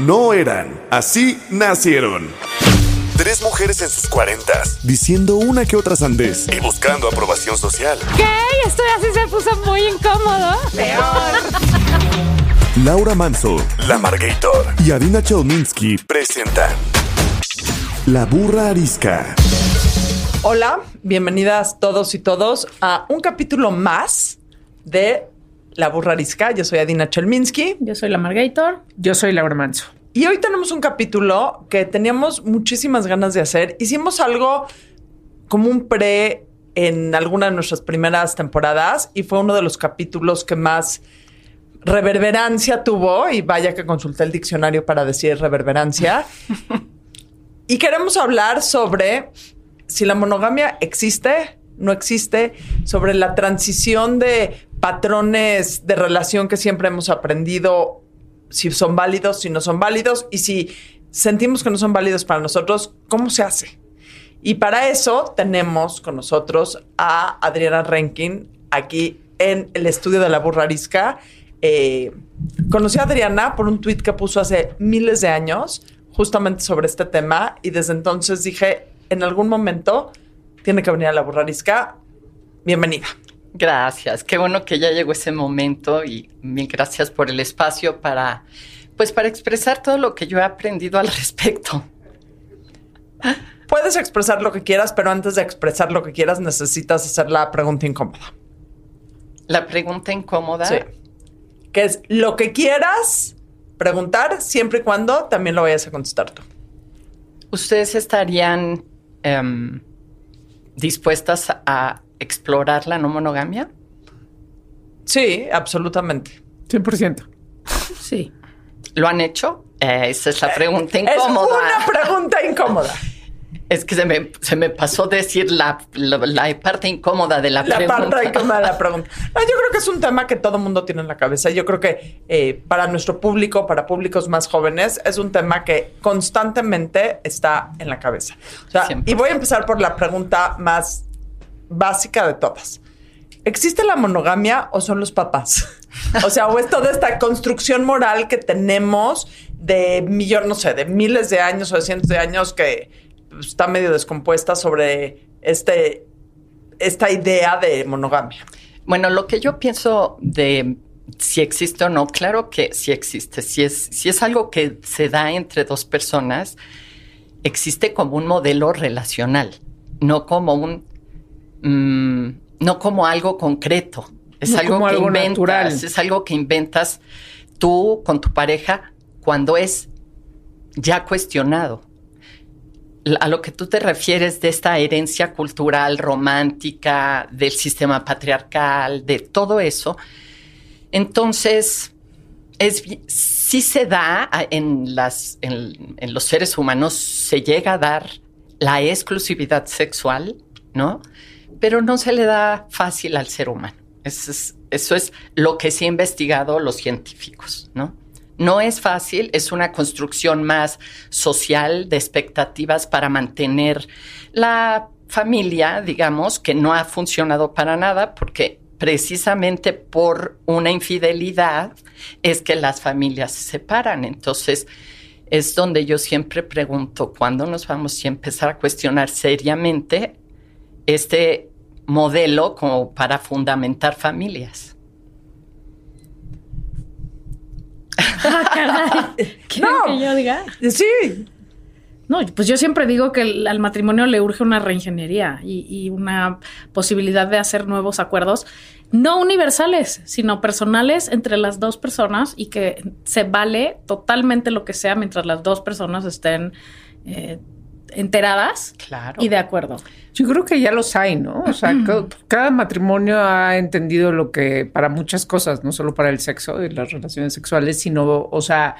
No eran, así nacieron. Tres mujeres en sus cuarentas, diciendo una que otra sandez y buscando aprobación social. ¿Qué? Estoy así se puso muy incómodo. Peor. Laura Manso, La Margator y Adina Chelminsky presentan La Burra Arisca. Hola, bienvenidas todos y todos a un capítulo más de La Burra Arisca. Yo soy Adina Chelminsky. Yo soy la Margator. Yo soy Laura Manso. Y hoy tenemos un capítulo que teníamos muchísimas ganas de hacer. Hicimos algo como un pre en alguna de nuestras primeras temporadas y fue uno de los capítulos que más reverberancia tuvo y vaya que consulté el diccionario para decir reverberancia. y queremos hablar sobre si la monogamia existe, no existe, sobre la transición de patrones de relación que siempre hemos aprendido, si son válidos, si no son válidos, y si sentimos que no son válidos para nosotros, ¿cómo se hace? Y para eso tenemos con nosotros a Adriana Renkin aquí en el estudio de la Burrarisca. Eh, conocí a Adriana por un tweet que puso hace miles de años justamente sobre este tema y desde entonces dije, en algún momento tiene que venir a la burrarisca. Bienvenida. Gracias, qué bueno que ya llegó ese momento y mil gracias por el espacio para, pues para expresar todo lo que yo he aprendido al respecto. Puedes expresar lo que quieras, pero antes de expresar lo que quieras necesitas hacer la pregunta incómoda. La pregunta incómoda. Sí. Que es lo que quieras preguntar siempre y cuando también lo vayas a contestar tú. ¿Ustedes estarían um, dispuestas a explorar la no monogamia? Sí, absolutamente. 100%. Sí. ¿Lo han hecho? Eh, esa es la pregunta incómoda. Es una pregunta incómoda. Es que se me, se me pasó decir la, la, la, parte incómoda de la, la pregunta. La parte incómoda de la pregunta. No, yo creo que es un tema que todo mundo tiene en la cabeza. Yo creo que eh, para nuestro público, para públicos más jóvenes, es un tema que constantemente está en la cabeza. O sea, y voy a empezar por la pregunta más básica de todas. ¿Existe la monogamia o son los papás? o sea, o es toda esta construcción moral que tenemos de millones, no sé, de miles de años o de cientos de años que está medio descompuesta sobre este, esta idea de monogamia. Bueno, lo que yo pienso de si existe o no, claro que sí existe. Si es, si es algo que se da entre dos personas, existe como un modelo relacional, no como un mmm, no como algo concreto. Es no algo como que algo inventas, natural. es algo que inventas tú con tu pareja cuando es ya cuestionado a lo que tú te refieres de esta herencia cultural romántica, del sistema patriarcal, de todo eso, entonces es, sí se da en, los seres humanos, se llega a dar la exclusividad sexual, ¿no? Pero no se le da fácil al ser humano. Eso es, eso es lo que se ha investigado los científicos, ¿no? No es fácil, es una construcción más social de expectativas para mantener la familia, digamos, que no ha funcionado para nada porque precisamente por una infidelidad es que las familias se separan. Entonces, es donde yo siempre pregunto, ¿cuándo nos vamos a empezar a cuestionar seriamente este modelo como para fundamentar familias? Ah, ¿Quieren No. que yo diga? Sí, No, pues yo siempre digo que el- al matrimonio le urge una reingeniería y, y una posibilidad de hacer nuevos acuerdos, no universales, sino personales entre las dos personas y que se vale totalmente lo que sea mientras las dos personas estén eh, enteradas Claro. y de acuerdo. Yo creo que ya los hay, ¿no? O sea, ca- cada matrimonio ha entendido lo que para muchas cosas, no solo para el sexo y las relaciones sexuales, sino, o sea,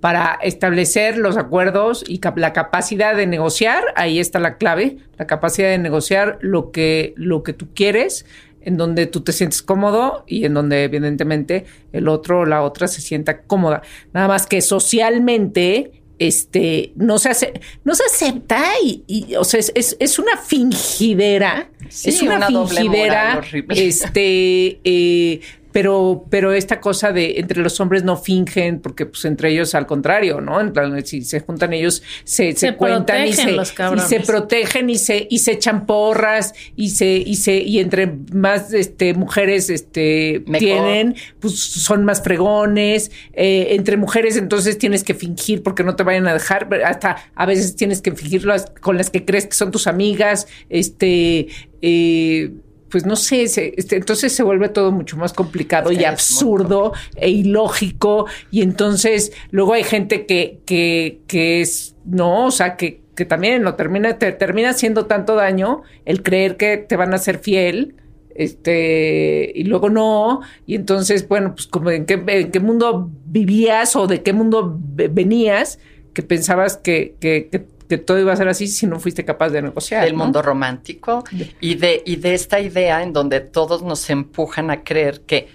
para establecer los acuerdos y cap- la capacidad de negociar, ahí está la clave, la capacidad de negociar lo que, lo que tú quieres, en donde tú te sientes cómodo y en donde evidentemente el otro o la otra se sienta cómoda. Nada más que socialmente este no se hace, no se acepta y, y, o sea, es, es, es una fingidera, Sí, es una, una fingidera, este, eh, pero, pero esta cosa de entre los hombres no fingen, porque pues entre ellos al contrario, ¿no? En plan, si se juntan ellos, se, se, Se cuentan y se, los y se protegen y se, y se echan porras y se, y se, y entre más este mujeres este Mejor. tienen, pues son más fregones. Eh, entre mujeres, entonces tienes que fingir porque no te vayan a dejar. Hasta a veces tienes que fingir las- con las que crees que son tus amigas. Este, eh, pues no sé, se- este, entonces se vuelve todo mucho más complicado Es que y absurdo e ilógico. Y entonces luego hay gente que, que, que es, no, o sea, que, que también lo termina, te termina haciendo tanto daño el creer que te van a ser fiel este y luego no y entonces bueno pues como en qué, en qué mundo vivías o de qué mundo ve- venías que pensabas que, que, que- que todo iba a ser así si no fuiste capaz de negociar del ¿no? mundo romántico y de, y de esta idea en donde todos nos empujan a creer que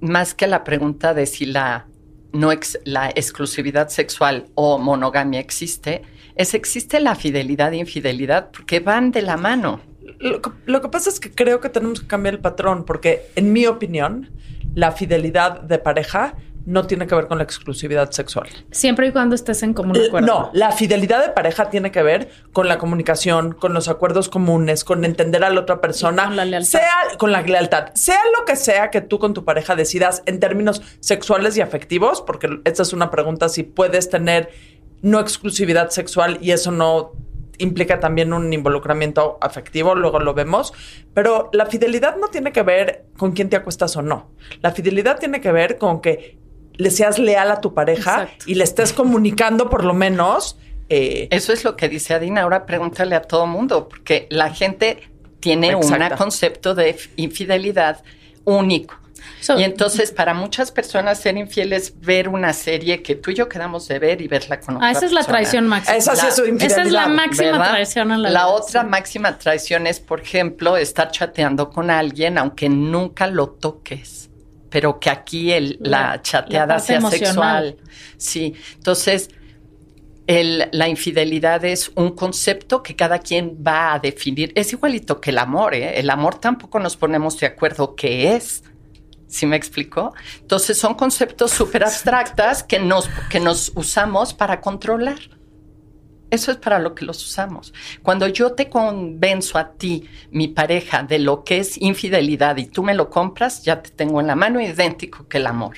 más que la pregunta de si la, no ex- la exclusividad sexual o monogamia existe, es existe la fidelidad e infidelidad porque van de la mano. Lo que, lo que pasa es que creo que tenemos que cambiar el patrón, porque en mi opinión, la fidelidad de pareja no tiene que ver con la exclusividad sexual. Siempre y cuando estés en común L- acuerdo. No, la fidelidad de pareja tiene que ver con la comunicación, con los acuerdos comunes, con entender a la otra persona, con la lealtad. sea con la lealtad, sea lo que sea que tú con tu pareja decidas en términos sexuales y afectivos, porque esta es una pregunta si puedes tener no exclusividad sexual y eso no implica también un involucramiento afectivo, luego lo vemos, pero la fidelidad no tiene que ver con quién te acuestas o no. La fidelidad tiene que ver con que le seas leal a tu pareja Exacto. y le estés comunicando por lo menos. eh, Eso es lo que dice Adina. Ahora pregúntale a todo mundo, porque la gente tiene un concepto de infidelidad único. So- y entonces, para muchas personas, ser infiel es ver una serie que tú y yo quedamos de ver y verla con otra Ah, esa es la traición máxima. Esa sí es su Esa es la máxima ¿verdad? traición a la, La vida, otra sí. máxima traición es, por ejemplo, estar chateando con alguien aunque nunca lo toques, pero que aquí el, la, chateada sea emocional. sexual. Sí, entonces el- la infidelidad es un concepto que cada quien va a definir. Es igualito que el amor, ¿eh? El amor tampoco nos ponemos de acuerdo qué es. ¿Sí me explico? Entonces son conceptos súper abstractas que nos, que nos usamos para controlar. Eso es para lo que los usamos. Cuando yo te convenzo a ti, mi pareja, de lo que es infidelidad y tú me lo compras, ya te tengo en la mano idéntico que el amor.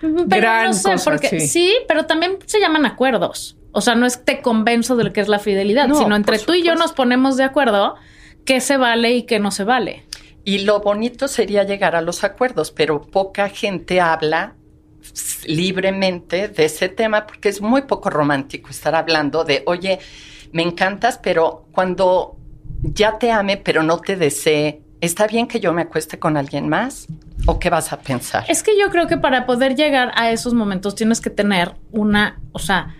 Pero Gran no sé, cosa, porque sí. sí. pero también se llaman acuerdos. O sea, no es te convenzo de lo que es la fidelidad, No, sino entre tú y yo nos ponemos de acuerdo qué se vale y qué no se vale. Y lo bonito sería llegar a los acuerdos, pero poca gente habla libremente de ese tema porque es muy poco romántico estar hablando de, oye, me encantas, pero cuando ya te ame, pero no te desee, ¿está bien que yo me acueste con alguien más? ¿O qué vas a pensar? Es que yo creo que para poder llegar a esos momentos tienes que tener una, o sea,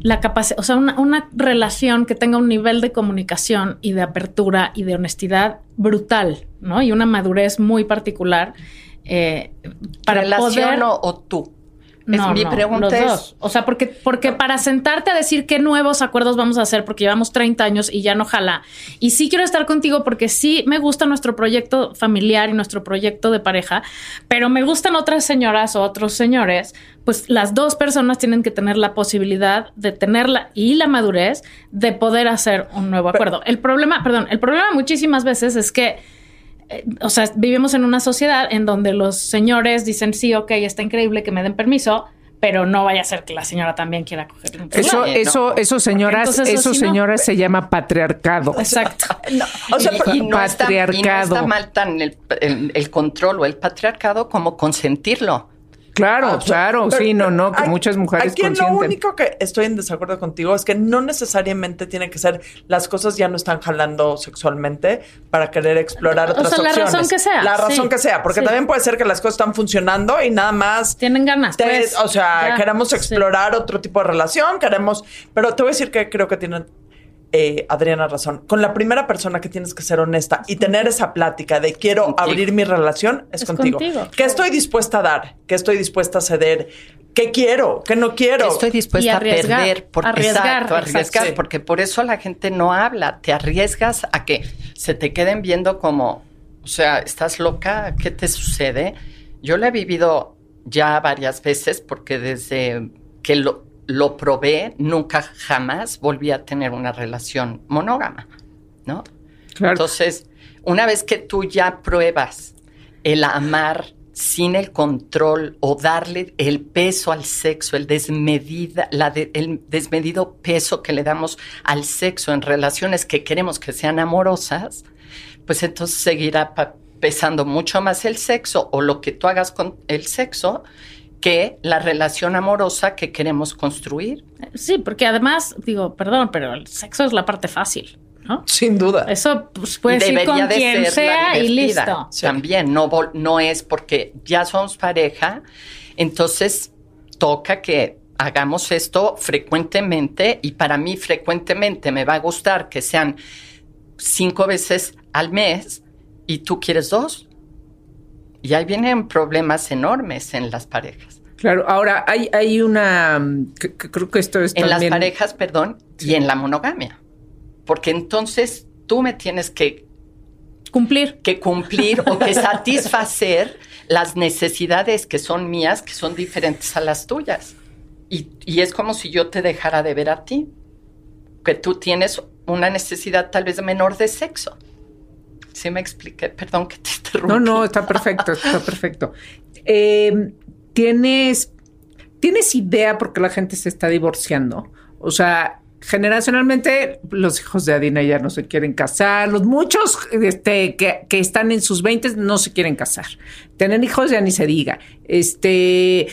la capacidad, o sea, una, una relación que tenga un nivel de comunicación y de apertura y de honestidad brutal, ¿no? Y una madurez muy particular eh, para ¿Relación poder... o, o tú? Es- No, mi no, pregunta los es, dos. O sea, porque, porque para sentarte a decir qué nuevos acuerdos vamos a hacer, porque llevamos 30 años y ya no jala. Y sí quiero estar contigo porque sí me gusta nuestro proyecto familiar y nuestro proyecto de pareja, pero me gustan otras señoras o otros señores. Pues las dos personas tienen que tener la posibilidad de tenerla y la madurez de poder hacer un nuevo acuerdo. El problema, perdón, el problema muchísimas veces es que eh, o sea, vivimos en una sociedad en donde los señores dicen, sí, ok, está increíble que me den permiso, pero no vaya a ser que la señora también quiera coger un Eso, eso, eso, señoras, entonces eso eso, sí no. señoras, se llama patriarcado. Exacto. o sea, y, y no está, y no patriarcado. está mal tan el, el- el control o el patriarcado como consentirlo. Claro, Ah, claro, pero- sí, no, no, que muchas mujeres Aquí lo consienten. único que estoy en desacuerdo contigo es que no necesariamente tiene que ser las cosas ya no están jalando sexualmente para querer explorar O otras sea, la opciones. razón que sea, La sí, razón que sea, porque sí. también puede ser que las cosas están funcionando y nada más Tienen ganas. te- pues, o sea, ya, queremos sí. explorar otro tipo de relación, queremos, pero te voy a decir que creo que tienen eh, Adriana razón. Con la primera persona que tienes que ser honesta y tener esa plática de quiero Contigo. abrir mi relación es, Es contigo. contigo. ¿Qué estoy dispuesta a dar? ¿Qué estoy dispuesta a ceder? ¿Qué quiero? ¿Qué no quiero? Que estoy dispuesta Y a arriesgar, perder. Porque, arriesgar, exacto, arriesgar. exacto. Sí. Porque por eso la gente no habla. Te arriesgas a que se te queden viendo como, o sea, ¿estás loca? ¿Qué te sucede? Yo lo he vivido ya varias veces porque desde que lo, lo probé, nunca jamás volví a tener una relación monógama, ¿no? Claro. Entonces, una vez que tú ya pruebas el amar sin el control o darle el peso al sexo, el, desmedida, la de- el desmedido peso que le damos al sexo en relaciones que queremos que sean amorosas, pues entonces seguirá pesando mucho más el sexo o lo que tú hagas con el sexo que la relación amorosa que queremos construir. Sí, porque además, digo, perdón, pero el sexo es la parte fácil, ¿no? Sin duda. Eso pues, puedes ir Debería con de quien ser sea y divertida. listo. También no, no es porque ya somos pareja, entonces toca que hagamos esto frecuentemente y para mí frecuentemente me va a gustar que sean cinco veces al mes y tú quieres dos. Y ahí vienen problemas enormes en las parejas. Claro, ahora hay, hay una, que- que creo que esto es En las parejas, perdón, y en la monogamia. Porque entonces tú me tienes que Cumplir. que cumplir o que satisfacer las necesidades que son mías, que son diferentes a las tuyas. Y, y es como si yo te dejara de ver a ti, que tú tienes una necesidad tal vez menor de sexo. ¿Sí me expliqué? Perdón que te interrumpí. No, no, está perfecto, está perfecto. Eh, ¿tienes, ¿Tienes idea por qué la gente se está divorciando? O sea, generacionalmente los hijos de Adina ya no se quieren casar, los muchos este, que, que están en sus 20 no se quieren casar. Tener hijos ya ni se diga. Este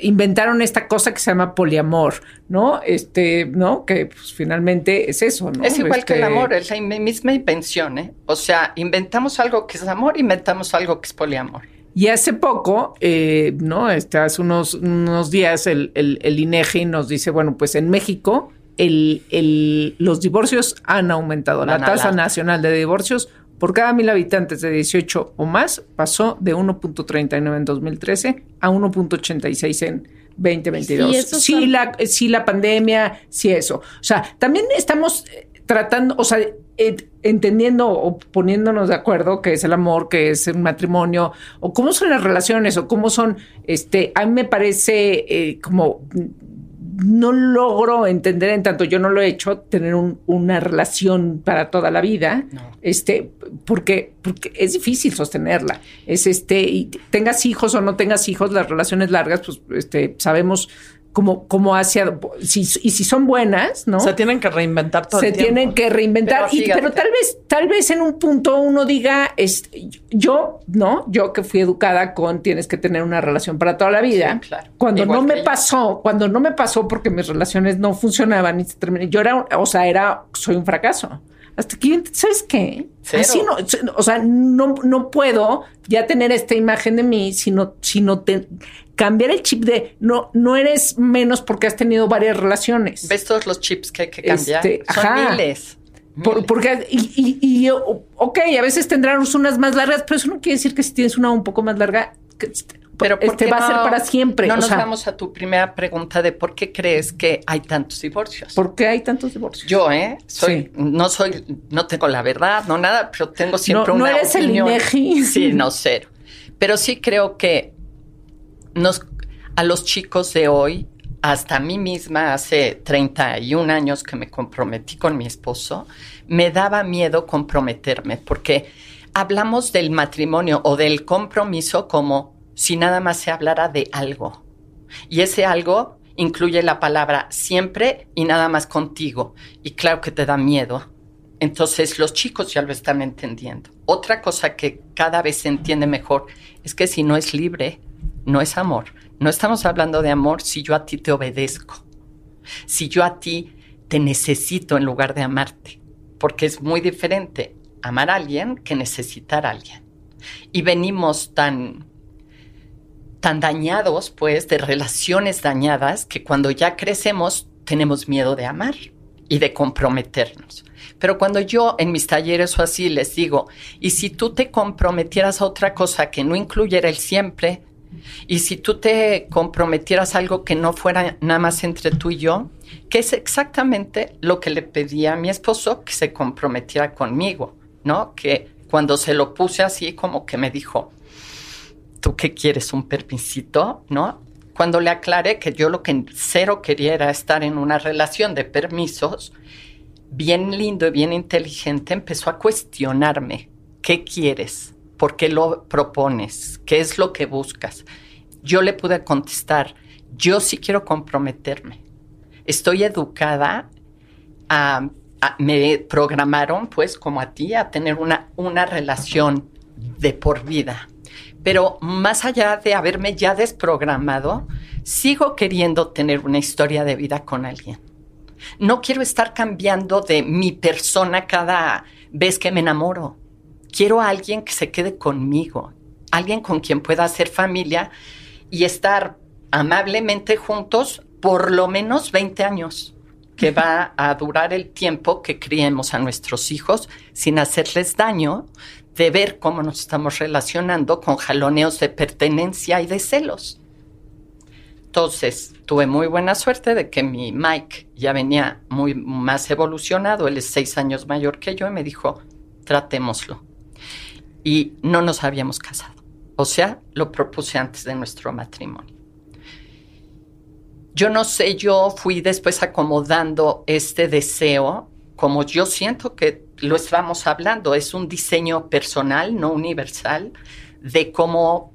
inventaron esta cosa que se llama poliamor, ¿no? Este, ¿no? Que pues, finalmente es eso, ¿no? Es igual que el Este, amor, es la misma invención, ¿eh? O sea, inventamos algo que es amor, inventamos algo que es poliamor. Y hace poco, eh, ¿no? Este, hace unos, unos días el, el, el INEGI nos dice, bueno, pues en México el, el- los divorcios han aumentado. La tasa nacional de divorcios por cada mil habitantes de 18 o más pasó de 1.39 en 2013 a 1.86 en 2022. Sí, Sí, son- la, sí, la pandemia, sí eso. O sea, también estamos eh, tratando, o sea, entendiendo o poniéndonos de acuerdo que es el amor, que es un matrimonio, o cómo son las relaciones, o cómo son, este, a mí me parece eh, como no logro entender en tanto yo no lo he hecho tener un- una relación para toda la vida No. este porque porque es difícil sostenerla es este y tengas hijos o no tengas hijos las relaciones largas pues este sabemos cómo cómo hacia si y si son buenas no Se tienen que reinventar todo se el tiempo. tienen que reinventar Pero y- pero, tal vez tal vez en un punto uno diga es, yo no yo que fui educada con tienes que tener una relación para toda la vida. Sí, claro. cuando Igual no me pasó cuando no me pasó porque mis relaciones no funcionaban y se terminé yo era o sea era soy un fracaso hasta que sabes qué Cero. así no o sea no no puedo ya tener esta imagen de mí sino sino te, cambiar el chip de no no eres menos porque has tenido varias relaciones ¿Ves todos los chips que hay que cambiar? Este, Son ajá. miles. por- porque, y, y- y, ok, a veces tendrán unas más largas, pero eso no quiere decir que si tienes una un poco más larga, que Pero ¿por este va a ser no- para siempre. No o nos sea, vamos a tu primera pregunta de por qué crees que hay tantos divorcios. ¿por qué hay tantos divorcios? Yo, ¿eh? Soy, Sí. no soy, no tengo la verdad, no nada, pero tengo siempre No- no una eres el. INEGI. Sí, no, cero. Pero sí creo que nos, a los chicos de hoy, hasta a mí misma, hace 31 años que me comprometí con mi esposo, me daba miedo comprometerme, porque hablamos del matrimonio o del compromiso como si nada más se hablara de algo. Y ese algo incluye la palabra siempre y nada más contigo. Y claro que te da miedo. Entonces los chicos ya lo están entendiendo. Otra cosa que cada vez se entiende mejor es que si no es libre, no es amor. No estamos hablando de amor si yo a ti te obedezco, si yo a ti te necesito en lugar de amarte, porque es muy diferente amar a alguien que necesitar a alguien. Y venimos tan tan dañados, pues, de relaciones dañadas, que cuando ya crecemos tenemos miedo de amar y de comprometernos. Pero cuando yo en mis talleres o así les digo, y si tú te comprometieras a otra cosa que no incluyera el siempre, y si tú te comprometieras a algo que no fuera nada más entre tú y yo, que es exactamente lo que le pedí a mi esposo que se comprometiera conmigo, ¿no? Que cuando se lo puse así, como que me dijo, ¿tú qué quieres? ¿Un permisito? ¿No? Cuando le aclaré que yo lo que cero quería era estar en una relación de permisos, bien lindo y bien inteligente, empezó a cuestionarme, ¿qué quieres? ¿Por qué lo propones? ¿Qué es lo que buscas? Yo le pude contestar, yo sí quiero comprometerme. Estoy educada me programaron, pues, como a ti, a tener una, una relación de por vida. Pero más allá de haberme ya desprogramado, sigo queriendo tener una historia de vida con alguien. No quiero estar cambiando de mi persona cada vez que me enamoro. Quiero a alguien que se quede conmigo, alguien con quien pueda hacer familia y estar amablemente juntos por lo menos 20 años, que va a durar el tiempo que criemos a nuestros hijos sin hacerles daño de ver cómo nos estamos relacionando con jaloneos de pertenencia y de celos. Entonces, tuve muy buena suerte de que mi Mike ya venía muy más evolucionado, él es seis años mayor que yo, y me dijo, tratémoslo. Y no nos habíamos casado. O sea, lo propuse antes de nuestro matrimonio. Yo no sé, yo fui después acomodando este deseo, como yo siento que lo estamos hablando, es un diseño personal, no universal, de cómo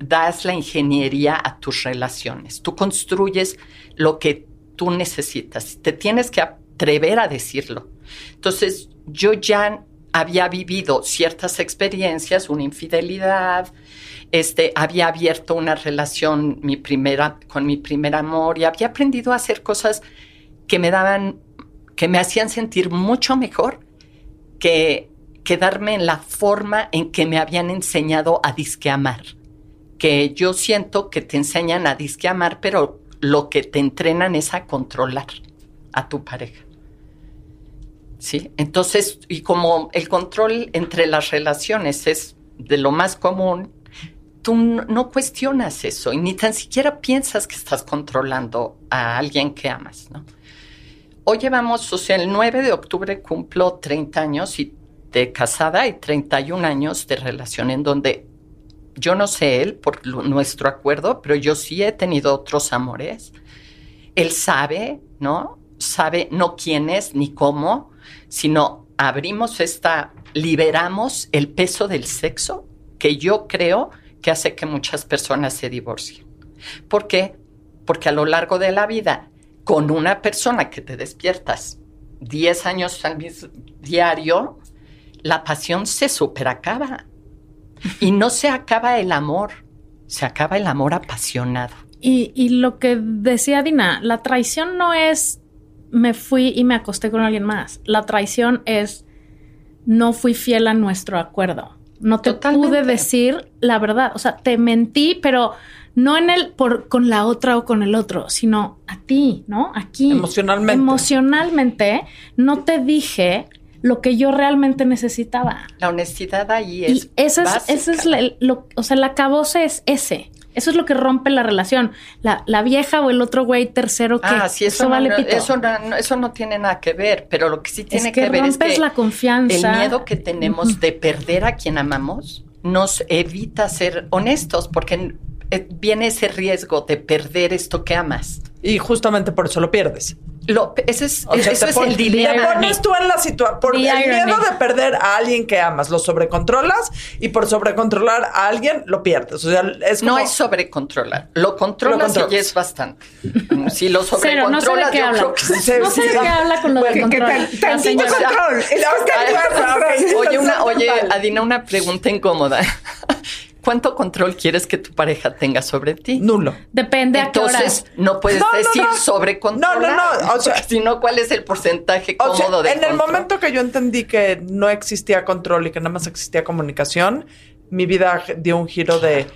das la ingeniería a tus relaciones. Tú construyes lo que tú necesitas. Te tienes que atrever a decirlo. Entonces, yo ya había vivido ciertas experiencias, una infidelidad, este, había abierto una relación mi primera, con mi primer amor y había aprendido a hacer cosas que me daban, que me hacían sentir mucho mejor que quedarme en la forma en que me habían enseñado a disque amar que yo siento que te enseñan a disque amar, pero lo que te entrenan es a controlar a tu pareja. ¿Sí? Entonces, y como el control entre las relaciones es de lo más común, tú no cuestionas eso y ni tan siquiera piensas que estás controlando a alguien que amas, ¿no? Hoy llevamos, o sea, el 9 de octubre cumplo 30 años y de casada y 31 años de relación en donde yo no sé él por nuestro acuerdo, pero yo sí he tenido otros amores. Él sabe, ¿no? Sabe no quién es ni cómo, sino abrimos esta, liberamos el peso del sexo, que yo creo que hace que muchas personas se divorcien. ¿Por qué? Porque a lo largo de la vida, con una persona que te despiertas 10 años al diario, la pasión se superacaba y no se acaba el amor, se acaba el amor apasionado. Y, y lo que decía Dina, la traición no es me fui y me acosté con alguien más. La traición es no fui fiel a nuestro acuerdo. No te pude decir la verdad. O sea, te mentí, pero no en el por con la otra o con el otro, sino a ti, ¿no? Aquí. Emocionalmente. Emocionalmente no te dije lo que yo realmente necesitaba. La honestidad ahí es. Y ese es, ese es lo, o sea, la acabose es ese. Eso es lo que rompe la relación. La, la vieja o el otro güey tercero que ah, sí, eso, vale pito. Eso no, eso no tiene nada que ver, pero lo que sí tiene que, ver es que la confianza. el miedo que tenemos de perder a quien amamos nos evita ser honestos porque viene ese riesgo de perder esto que amas. Y justamente por eso lo pierdes. Lo, ese es, eso es el dilema. Te pones tú en la situación. Por el miedo de perder a alguien que amas, lo sobrecontrolas y por sobrecontrolar a alguien lo pierdes. O sea, es No es sobrecontrolar. Lo controlas, y es bastante. Si lo sobrecontrolas, yo creo que No sé de qué habla con lo de control. control. Oye, una, oye, Adina, una pregunta incómoda. ¿Cuánto control quieres que tu pareja tenga sobre ti? Nulo. Depende a qué hora. Entonces, no puedes No, decir no. sobre control. No, no, no, o sea- si no, ¿cuál es el porcentaje O sea, cómodo de en el momento que yo entendí que no existía control y que nada más existía comunicación, mi vida dio un giro de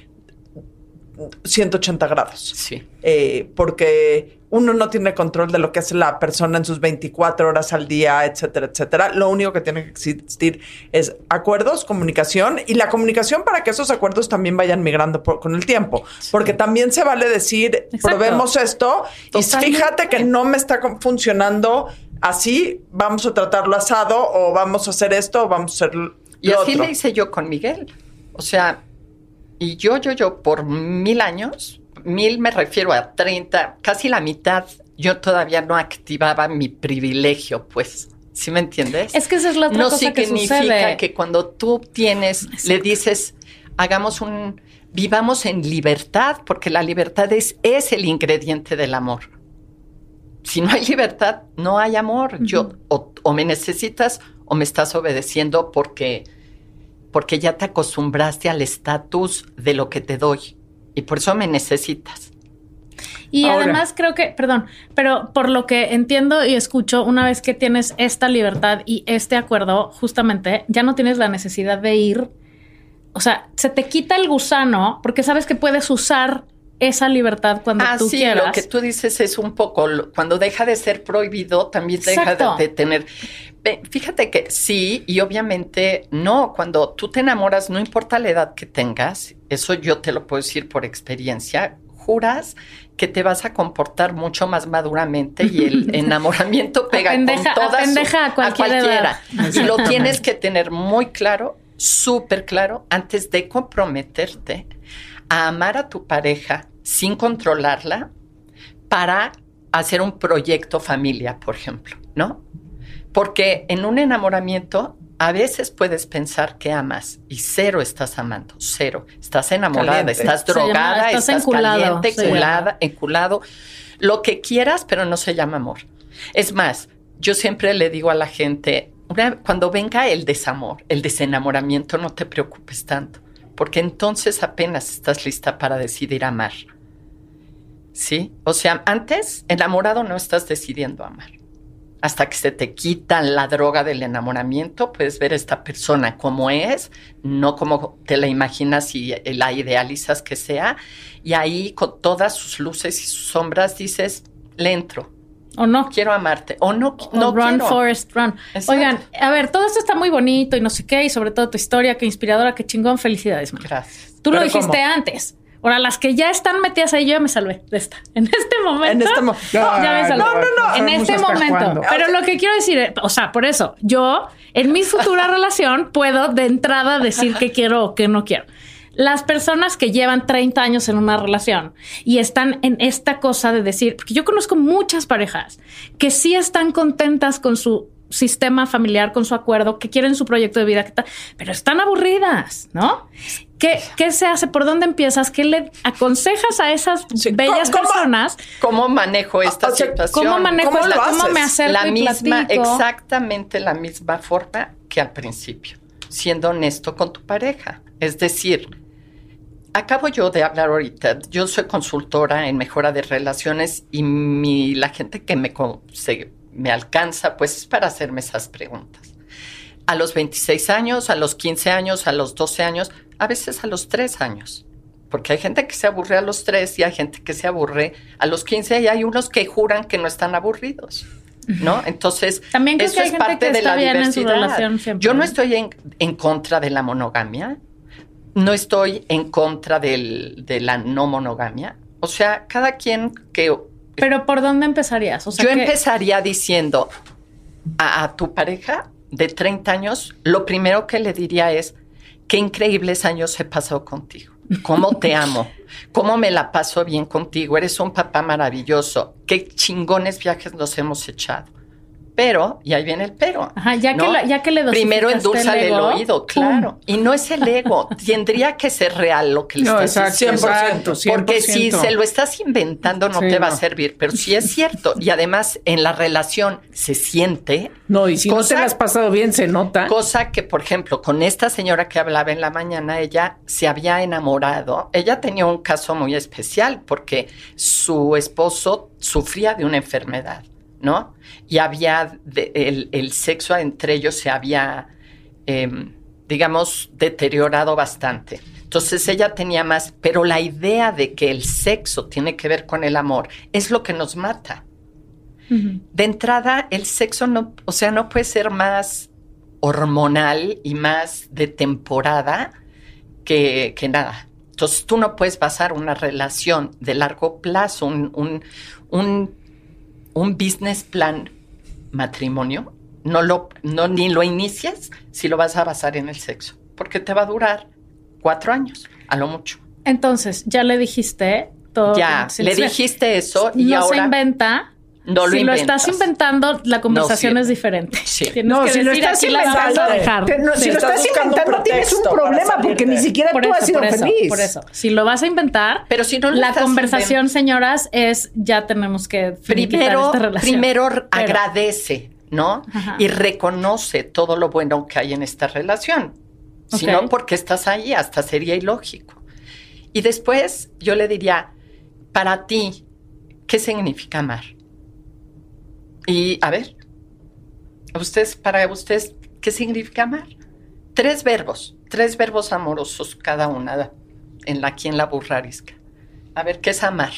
180 grados. Sí. Eh, porque uno no tiene control de lo que hace la persona en sus 24 horas al día, etcétera, etcétera. Lo único que tiene que existir es acuerdos, comunicación y la comunicación para que esos acuerdos también vayan migrando por- con el tiempo. Porque también se vale decir, Exacto. probemos esto y fíjate que no me está funcionando así, vamos a tratarlo asado o vamos a hacer esto o vamos a hacer lo Y así otro. le hice yo con Miguel. O sea, y yo, yo, yo, por mil años, mil me refiero a 30, casi la mitad, yo todavía no activaba mi privilegio, pues. ¿Sí me entiendes? Es que esa es la otra no cosa que significa sucede. que cuando tú tienes, le dices, hagamos un, vivamos en libertad, porque la libertad es, es el ingrediente del amor. Si no hay libertad, no hay amor. Yo, o, o me necesitas o me estás obedeciendo porque, porque ya te acostumbraste al estatus de lo que te doy. Y por eso me necesitas. Y Ahora- además creo que, perdón, pero por lo que entiendo y escucho, una vez que tienes esta libertad y este acuerdo, justamente ya no tienes la necesidad de ir. O sea, se te quita el gusano porque sabes que puedes usar esa libertad cuando Ah, tú sí, quieras. lo que tú dices es un poco, cuando deja de ser prohibido, también deja de, de tener... Fíjate que sí, y obviamente no, cuando tú te enamoras, no importa la edad que tengas, eso yo te lo puedo decir por experiencia, juras que te vas a comportar mucho más maduramente y el enamoramiento pega Apendeja- con todas apendeja a cualquier edad. Y lo tienes que tener muy claro, súper claro, antes de comprometerte a amar a tu pareja sin controlarla para hacer un proyecto familia, por ejemplo, ¿no? Porque en un enamoramiento a veces puedes pensar que amas y cero estás amando, cero. Estás enamorada, Caliente. estás llama- drogada, estás estás, enculado, caliente, enculada, enculado, lo que quieras, pero no se llama amor. Es más, yo siempre le digo a la gente, una- cuando venga el desamor, el desenamoramiento, no te preocupes tanto, porque entonces apenas estás lista para decidir amar. ¿Sí? O sea, antes, enamorado no estás decidiendo amar. Hasta que se te quita la droga del enamoramiento, puedes ver a esta persona como es, no como te la imaginas y la idealizas que sea. Y ahí, con todas sus luces y sus sombras, dices, le entro, o no. quiero amarte. O no, O no run, quiero. Forest, run. Exacto. Oigan, a ver, todo esto está muy bonito y no sé qué, y sobre todo tu historia, qué inspiradora, qué chingón, felicidades, man. Gracias. Tú lo ¿Pero dijiste cómo? antes. Ahora, las que ya están metidas ahí, yo ya me salvé de esta. En este momento. En este mo- No, ya me salvé. No, no, no. En este momento. cuándo. Pero lo que quiero decir, eh, o sea, por eso, yo en mi futura relación puedo de entrada decir qué quiero o qué no quiero. Las personas que llevan 30 años en una relación y están en esta cosa de decir, porque yo conozco muchas parejas que sí están contentas con su sistema familiar, con su acuerdo, que quieren su proyecto de vida, que pero están aburridas, ¿no? ¿Qué, ¿Qué se hace? ¿Por dónde empiezas? ¿Qué le aconsejas a esas Sí, bellas ¿cómo- personas? ¿Cómo manejo esta O sea, situación? ¿Cómo manejo ¿Cómo lo ¿Cómo me acerco la misma, exactamente la misma forma que al principio, siendo honesto con tu pareja. Es decir, acabo yo de hablar ahorita, yo soy consultora en mejora de relaciones y mi, la gente que me, se- me alcanza, pues es para hacerme esas preguntas. A los 26 años, a los 15 años, a los 12 años, a veces a los 3 años. Porque hay gente que se aburre a los 3 y hay gente que se aburre a los 15 y hay unos que juran que no están aburridos. ¿No? Entonces, También creo eso que hay es gente parte que de la bien en su diversidad. relación siempre, Yo no ¿no? estoy en, en contra de la monogamia, no estoy en contra del- de la no monogamia. O sea, cada quien que... Pero ¿por dónde empezarías? O sea, yo que- empezaría diciendo a, a tu pareja de 30 años, lo primero que le diría es, qué increíbles años he pasado contigo. ¿Cómo te amo? ¿Cómo me la paso bien contigo? Eres un papá maravilloso. Qué chingones viajes nos hemos echado. Pero, y ahí viene el pero. Ajá, ya que ¿no? la- ya que le Primero endulza el oído, ¡pum! claro. Y no es el ego. Tendría que ser real lo que le No, estás exacto, diciendo. exacto, Porque si 100%. se lo estás inventando no Sí, te va a no. servir. Pero sí es cierto. Y además en la relación se siente. No, y si no Cosa- te la has pasado bien, se nota. Cosa que, por ejemplo, con esta señora que hablaba en la mañana, ella se había enamorado. Ella tenía un caso muy especial porque su esposo sufría de una enfermedad, ¿no? Y había, de- el, el sexo entre ellos se había, em, digamos, deteriorado bastante. Entonces ella tenía más, pero la idea de que el sexo tiene que ver con el amor es lo que nos mata. De entrada, el sexo no, o sea, no puede ser más hormonal y más de temporada que, que nada. Entonces tú no puedes basar una relación de largo plazo, un, un, un, un business plan matrimonio, no lo, no, ni lo inicias si lo vas a basar en el sexo, porque te va a durar cuatro años, a lo mucho. Entonces, ya le dijiste todo. ya, le dijiste eso y no ahora se inventa. No lo si lo estás inventando, la conversación No es diferente. Sí. Tienes No, que si lo estás inventando, dejar. te- no, Sí. si lo estás inventando, tienes un problema porque ni siquiera por tú eso, has sido por eso, feliz. por eso. Si lo vas a inventar, Pero si no la conversación, señoras, es ya tenemos que primero, esta relación. primero Pero- agradece, ¿no? Ajá. Y reconoce todo lo bueno que hay en esta relación. Si no, porque estás ahí, hasta sería ilógico. Y después yo le diría, para ti, ¿qué significa amar? Y a ver, ustedes, para ustedes, ¿qué significa amar? Tres verbos, tres verbos amorosos cada una en la, aquí en la burrarisca. A ver, ¿qué es amar?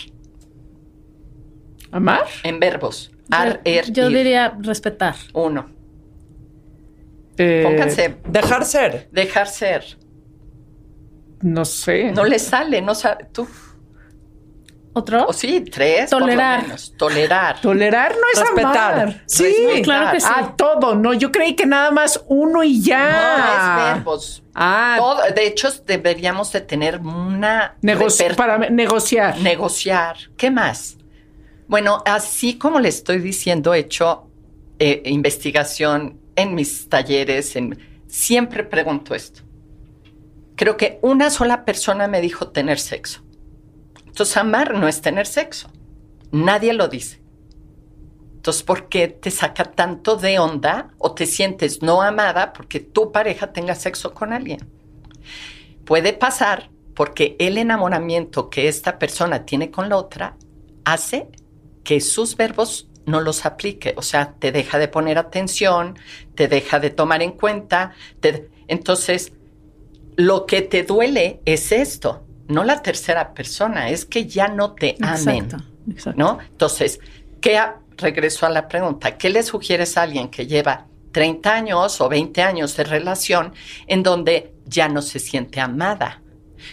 ¿Amar? En verbos. Ar, er, Yo ir. diría respetar. Uno. Eh, Pónganse. Dejar ser. Dejar ser. No sé. No le sale, no sabe. Tú. ¿Otro? O sí, tres. por lo Tolerar. menos. Tolerar. Tolerar no es Respetar. amar. Sí, Respetar. claro que sí. Ah, todo. No, yo creí que nada más uno y ya. No, es verbos. Ah, Todo- de hecho, deberíamos de tener una... negoci- para negociar. negociar. ¿Qué más? Bueno, así como le estoy diciendo, he hecho eh, investigación en mis talleres, en, siempre pregunto esto. Creo que una sola persona me dijo tener sexo. Entonces, amar no es tener sexo. Nadie lo dice. Entonces, ¿por qué te saca tanto de onda o te sientes no amada porque tu pareja tenga sexo con alguien? Puede pasar porque el enamoramiento que esta persona tiene con la otra hace que sus verbos no los aplique, o sea, te deja de poner atención, te deja de tomar en cuenta, entonces lo que te duele es esto, no la tercera persona, es que ya no te amen. Exacto, exacto. ¿no? Entonces, ¿qué ha- regreso a la pregunta, ¿qué le sugieres a alguien que lleva 30 años o 20 años de relación en donde ya no se siente amada?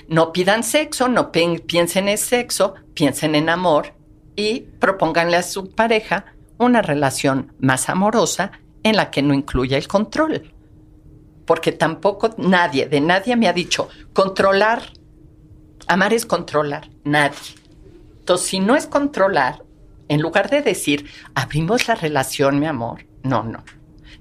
No pidan sexo, no pi- piensen en sexo, piensen en amor y propónganle a su pareja una relación más amorosa en la que no incluya el control. Porque tampoco nadie, de nadie me ha dicho, controlar, amar es controlar, nadie. Entonces, si no es controlar, en lugar de decir, abrimos la relación, mi amor, no, no.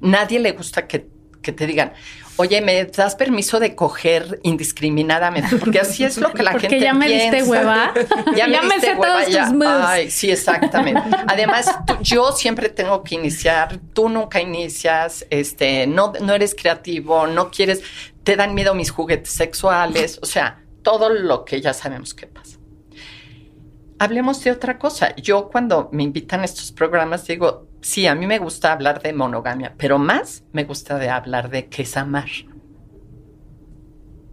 Nadie le gusta que, que te digan, oye, ¿me das permiso de coger indiscriminadamente? Porque así es lo que la Porque gente ya me diste hueva. Ya me, Ya me diste sé hueva, todos ya. tus moves. Ay, sí, exactamente. Además, tú- yo siempre tengo que iniciar, tú nunca inicias, este, no, no eres creativo, no quieres, te dan miedo mis juguetes sexuales, o sea, todo lo que ya sabemos que pasa. Hablemos de otra cosa. Yo cuando me invitan a estos programas digo, sí, a mí me gusta hablar de monogamia, pero más me gusta de hablar de qué es amar.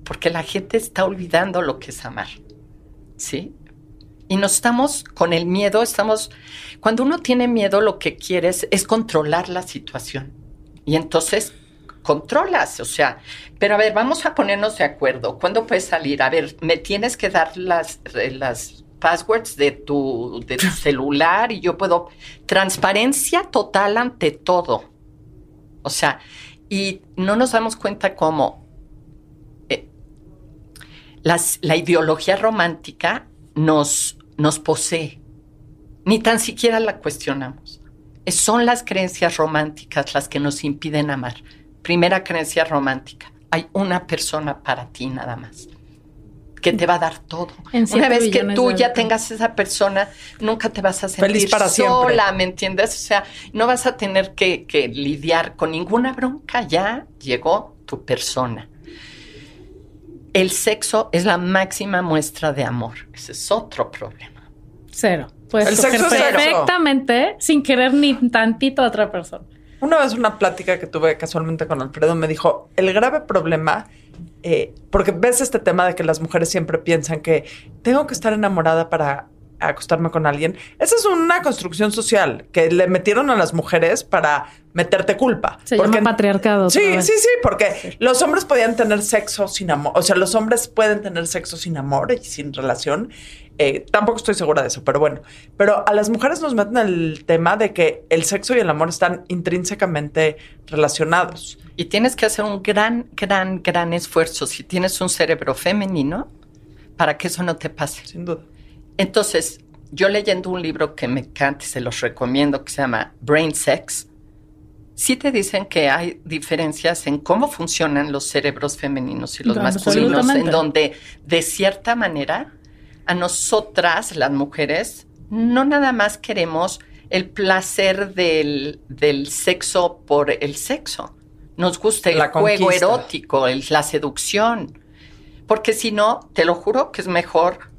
Porque la gente está olvidando lo que es amar. ¿Sí? Y nos estamos con el miedo, estamos, cuando uno tiene miedo lo que quieres es controlar la situación. Y entonces controlas, o sea, pero a ver, vamos a ponernos de acuerdo. ¿Cuándo puedes salir? A ver, me tienes que dar las, eh, las passwords de tu, de tu celular y yo puedo... Transparencia total ante todo. O sea, y no nos damos cuenta cómo eh, las- la ideología romántica nos, nos posee. Ni tan siquiera la cuestionamos. son las creencias románticas las que nos impiden amar. Primera creencia romántica, hay una persona para ti nada más que te va a dar todo. Una vez que tú ya tengas esa persona, nunca te vas a sentir para sola, ¿me entiendes? O sea, no vas a tener que, que lidiar con ninguna bronca, ya llegó tu persona. El sexo es la máxima muestra de amor. Ese es otro problema. Cero. Pues El sexo. perfectamente sin querer ni tantito a otra persona. Una vez una plática que tuve casualmente con Alfredo me dijo, el grave problema, eh, porque ves este tema de que las mujeres siempre piensan que tengo que estar enamorada para acostarme con alguien. Esa es una construcción social que le metieron a las mujeres para meterte culpa. Se llama patriarcado Sí, sí, sí, porque los hombres podían tener sexo sin amor. O sea, los hombres pueden tener sexo sin amor y sin relación. Eh, tampoco estoy segura de eso, pero bueno. Pero a las mujeres nos meten el tema de que el sexo y el amor están intrínsecamente relacionados. Y tienes que hacer un gran, gran, gran esfuerzo si tienes un cerebro femenino para que eso no te pase. Sin duda. Entonces, yo leyendo un libro que me encanta y se los recomiendo, que se llama Brain Sex, sí te dicen que hay diferencias en cómo funcionan los cerebros femeninos y los masculinos, en donde de cierta manera a nosotras, las mujeres, no nada más queremos el placer del, del sexo por el sexo. Nos gusta el La juego conquista. erótico, el- la seducción. Porque si no, te lo juro que es mejor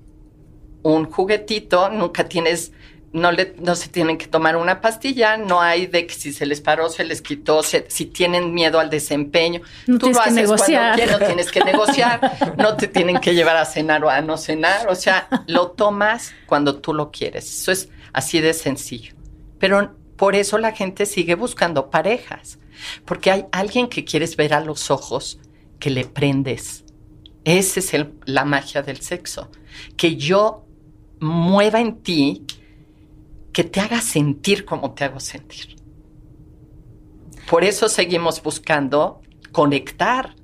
un juguetito, nunca tienes, no, le, no se tienen que tomar una pastilla, no hay de que si se les paró, se les quitó, se- si tienen miedo al desempeño, No tú tienes lo que haces negociar. cuando quieras, no tienes que negociar, no te tienen que llevar a cenar o a no cenar, o sea, lo tomas cuando tú lo quieres, eso es así de sencillo. Pero por eso la gente sigue buscando parejas, porque hay alguien que quieres ver a los ojos, que le prendes. Esa es el- la magia del sexo, que yo mueva en ti, que te haga sentir como te hago sentir. Por eso seguimos buscando conectar.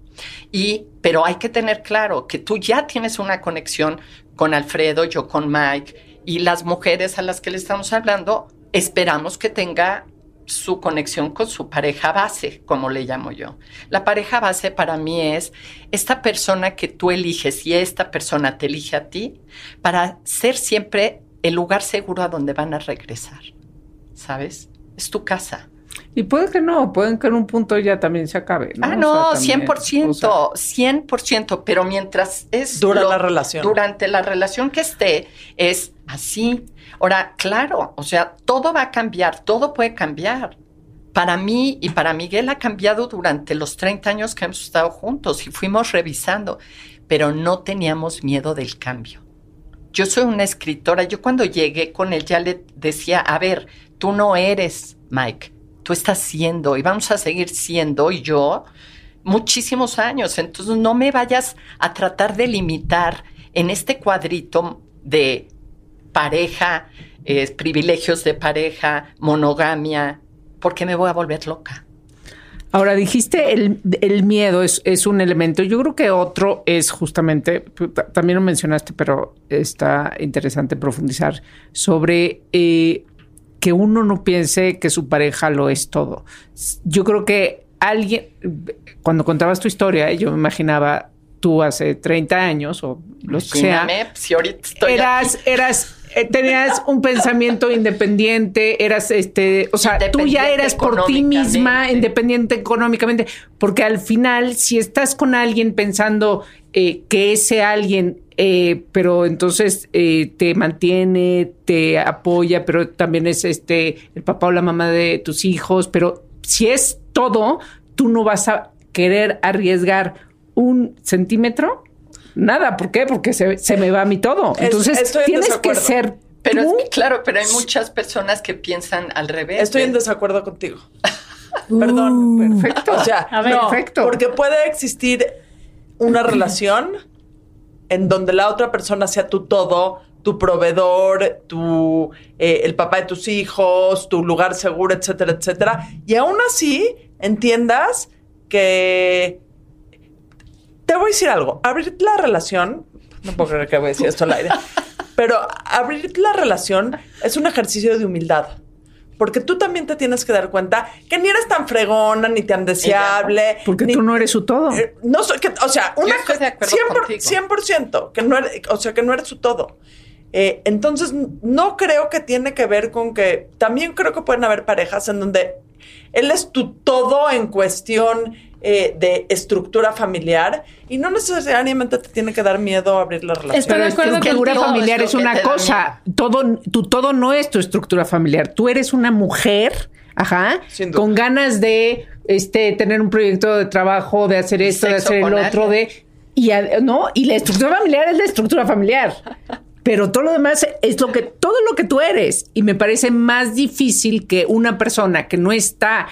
Y, pero hay que tener claro que tú ya tienes una conexión con Alfredo, yo con Mike, y las mujeres a las que le estamos hablando, esperamos que tenga su conexión con su pareja base, como le llamo yo. La pareja base para mí es esta persona que tú eliges y esta persona te elige a ti para ser siempre el lugar seguro a donde van a regresar. ¿Sabes? Es tu casa. Y puede que no, pueden que en un punto ya también se acabe. ¿no? Ah, O no, sea, también, 100%, o sea, 100%, pero mientras es... Dura la relación. Durante la relación que esté, es así. Ahora, claro, o sea, todo va a cambiar, todo puede cambiar. Para mí y para Miguel ha cambiado durante los 30 años que hemos estado juntos y fuimos revisando, pero no teníamos miedo del cambio. Yo soy una escritora, yo cuando llegué con él ya le decía, a ver, tú no eres Mike, tú estás siendo y vamos a seguir siendo y yo muchísimos años, entonces no me vayas a tratar de limitar en este cuadrito de pareja, eh, privilegios de pareja, monogamia, porque me voy a volver loca. Ahora dijiste el, el miedo es, es un elemento. Yo creo que otro es justamente, ta- también lo mencionaste, pero está interesante profundizar sobre eh, que uno no piense que su pareja lo es todo. Yo creo que alguien, cuando contabas tu historia, yo me imaginaba tú hace 30 años o los que sea, si ahorita estoy eras, aquí. eras, eh, tenías un pensamiento independiente, eras este, o sea, tú ya eras por ti misma, independiente económicamente, porque al final, si estás con alguien pensando eh, que ese alguien, eh, pero entonces eh, te mantiene, te apoya, pero también es este el papá o la mamá de tus hijos, pero si es todo, tú no vas a querer arriesgar un centímetro. Nada, ¿por qué? Porque se, se me va a mí todo. Es- Entonces en tienes que ser Pero tú. es que, claro, pero hay muchas personas que piensan al revés. Estoy en desacuerdo contigo. Perdón. Perfecto. O sea, A ver. no, Perfecto. porque puede existir una relación en donde la otra persona sea tu todo, tu proveedor, tu eh, el papá de tus hijos, tu lugar seguro, etcétera, etcétera. Y aún así entiendas que te voy a decir algo. Abrir la relación, no puedo creer que voy a decir esto al aire, pero abrir la relación es un ejercicio de humildad. Porque tú también te tienes que dar cuenta que ni eres tan fregona, ni tan deseable. Porque ni- tú no eres su todo. eh, no soy, que, o sea, una estoy de acuerdo 100%, contigo. 100%, que no eres, o sea, que no eres su todo. Eh, entonces, no creo que tiene que ver con que, también creo que pueden haber parejas en donde él es tu todo en cuestión eh, de estructura familiar y no necesariamente te tiene que dar miedo abrir la relación. Estoy de acuerdo estructura contigo. familiar Es que una cosa. Todo, tu todo no es tu estructura familiar. Tú eres una mujer, ajá, con ganas de este tener un proyecto de trabajo, de hacer esto, de hacer el otro, alguien. de y no, y la estructura familiar es la estructura familiar. Pero todo lo demás es lo que todo lo que tú eres y me parece más difícil que una persona que no está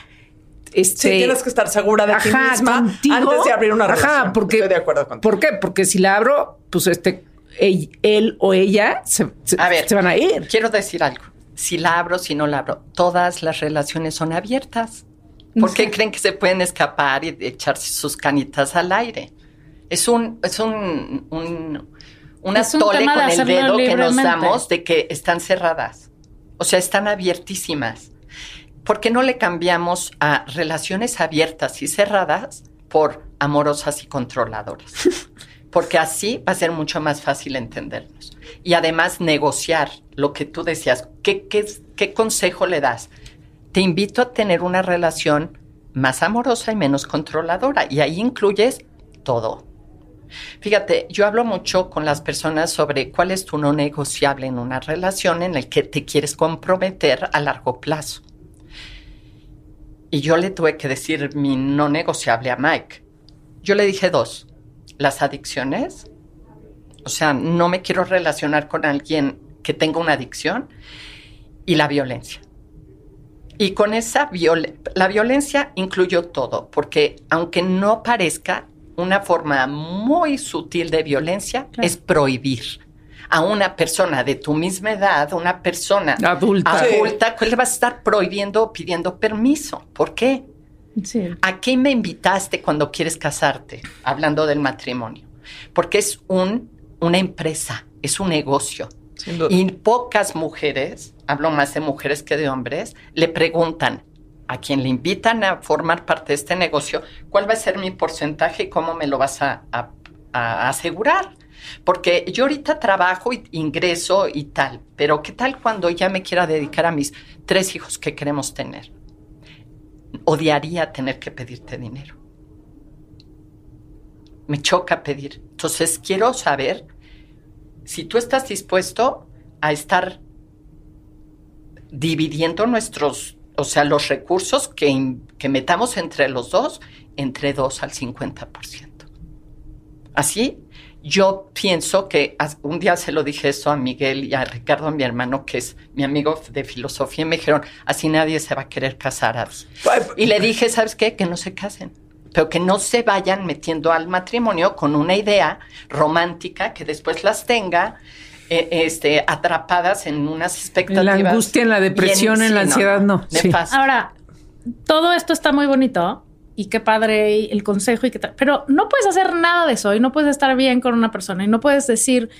este, Sí, tienes que estar segura de ti misma antes de abrir una Ajá, relación. porque, Estoy de acuerdo contigo. ¿Por qué? Porque si la abro, pues este, él, él o ella se, se- A ver, se van a ir. Quiero decir algo. Si la abro, si no la abro, todas las relaciones son abiertas. ¿Por qué creen que se pueden escapar y echarse sus canitas al aire? Es un, es un, un, un Es un atole tema de con el dedo que nos damos de que están cerradas. O sea, están abiertísimas. ¿Por qué no le cambiamos a relaciones abiertas y cerradas por amorosas y controladoras? Porque así va a ser mucho más fácil entendernos. Y además negociar lo que tú decías. ¿Qué, qué, qué consejo le das? Te invito a tener una relación más amorosa y menos controladora. Y ahí incluyes todo. Fíjate, yo hablo mucho con las personas sobre cuál es tu no negociable en una relación en la que te quieres comprometer a largo plazo. Y yo le tuve que decir mi no negociable a Mike. Yo le dije dos. Las adicciones. O sea, no me quiero relacionar con alguien que tenga una adicción. Y la violencia. Y con esa violencia, la violencia incluyó todo, porque aunque no parezca, una forma muy sutil de violencia es prohibir a una persona de tu misma edad, una persona Adulta. adulta, que le vas a estar prohibiendo o pidiendo permiso. ¿Por qué? Sí. ¿A qué me invitaste cuando quieres casarte? Hablando del matrimonio. Porque es un, una empresa, es un negocio. Y pocas mujeres, hablo más de mujeres que de hombres, le preguntan a quien le invitan a formar parte de este negocio, ¿cuál va a ser mi porcentaje y cómo me lo vas a, a- a asegurar? Porque yo ahorita trabajo y ingreso y tal, pero ¿qué tal cuando ya me quiera dedicar a mis tres hijos que queremos tener? Odiaría tener que pedirte dinero. Me choca pedir. Entonces quiero saber si tú estás dispuesto a estar dividiendo nuestros, o sea, los recursos que, que metamos entre los dos, entre 2 al 50%. Así, yo pienso que un día se lo dije eso a Miguel y a Ricardo, mi hermano, que es mi amigo de filosofía, y me dijeron, así nadie se va a querer casar. Adi". Y le dije, ¿sabes qué? Que no se casen. Pero que no se vayan metiendo al matrimonio con una idea romántica que después las tenga eh, este, atrapadas en unas expectativas. la angustia, en la depresión, en la sí, ansiedad, no. Sí. Nefasto. Ahora, todo esto está muy bonito y qué padre y el consejo y qué tal, pero no puedes hacer nada de eso y no puedes estar bien con una persona y no puedes decir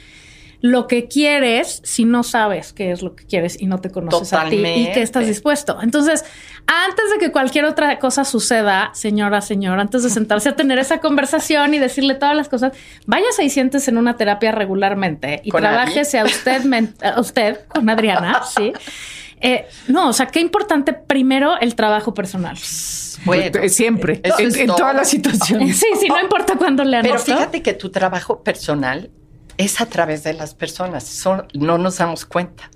lo que quieres si no sabes qué es lo que quieres y no te conoces a ti y que estás dispuesto. Entonces, antes de que cualquier otra cosa suceda, señora, señor, antes de sentarse a tener esa conversación y decirle todas las cosas, váyase y siéntese en una terapia regularmente y ¿Con trabájese a usted, a usted con Adriana, sí. Eh, no, o sea, qué importante primero el trabajo personal. Bueno, Eh, Siempre, en, todas las situaciones. Sí, sí, no importa cuándo lean Pero esto. fíjate que tu trabajo personal es a través de las personas. Eso no nos damos cuenta.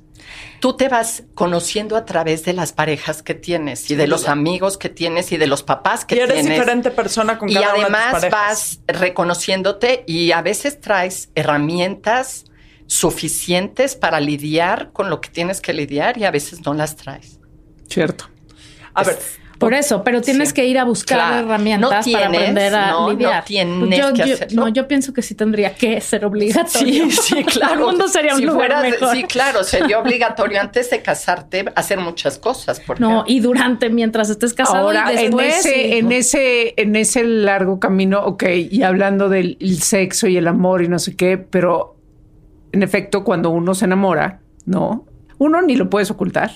Tú te vas conociendo a través de las parejas que tienes y de los amigos que tienes y de los papás que y eres tienes. diferente persona con y cada una de tus además parejas. vas reconociéndote y a veces traes herramientas suficientes para lidiar con lo que tienes que lidiar y a veces no las traes. Cierto. A ver, Por eso, pero tienes Sí. que ir a buscar Claro. herramientas No para aprender a no, no lidiar. tienes yo, que yo- hacerlo. No, yo pienso que sí tendría que ser obligatorio. Sí, sí, claro. El mundo sería un Si lugar fueras- mejor. Sí, claro, sería obligatorio antes de casarte hacer muchas cosas. Porque No, y durante, mientras estés casado Ahora, y en ese, y- en ese, en ese largo camino, ok, y hablando del el sexo y el amor y no sé qué, pero en efecto, cuando uno se enamora, no, uno ni lo puedes ocultar.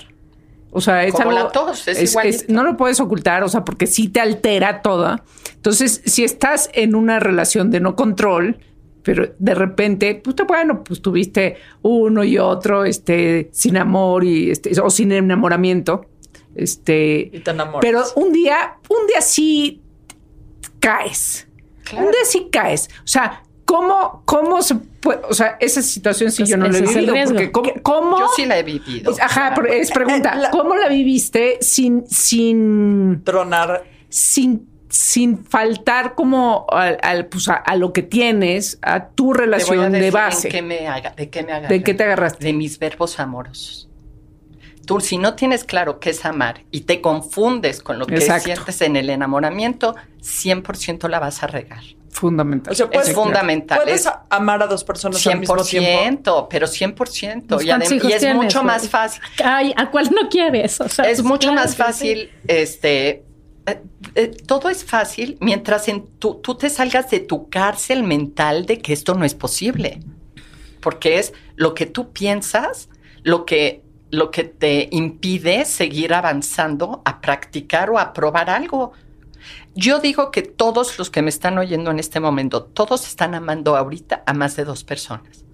O sea, es Como algo. la tos, es igualito. no lo puedes ocultar, o sea, porque sí te altera toda. Entonces, si estás en una relación de no control, pero de repente, pues te- bueno, pues tuviste uno y otro, este, sin amor y este, o sin enamoramiento. Este. Y te enamoras. Pero un día, un día sí caes. Claro. Un día sí caes. O sea, ¿cómo, cómo se puede? O sea, esa situación sí Pues yo no la he vivido. Porque ¿cómo, cómo- Yo sí la he vivido. es- Ajá, pero es pregunta. ¿Cómo la viviste sin, sin, Tronar. sin, sin faltar como al, al, pues a, a lo que tienes, a tu Te voy a relación de base? en qué me haga- ¿De qué me agarré. ¿De qué te agarraste? De mis verbos amorosos. Tú, si no tienes claro qué es amar y te confundes con lo que Exacto. sientes en el enamoramiento, 100% la vas a regar. Fundamental. O sea, puedes, Es fundamental. Puedes amar a dos personas al mismo tiempo. 100%, pero 100%. Pues, Y, ¿cuántos adem- hijos y es tienes, mucho más fácil. Ay, ¿a cuál no quieres? O sea, es pues, mucho claro más sí. fácil, este, eh, eh, todo es fácil mientras en tu- tú te salgas de tu cárcel mental de que esto no es posible, porque es lo que tú piensas, lo que, lo que te impide seguir avanzando a practicar o a probar algo. Yo digo que todos los que me están oyendo en este momento, todos están amando ahorita a más de dos personas.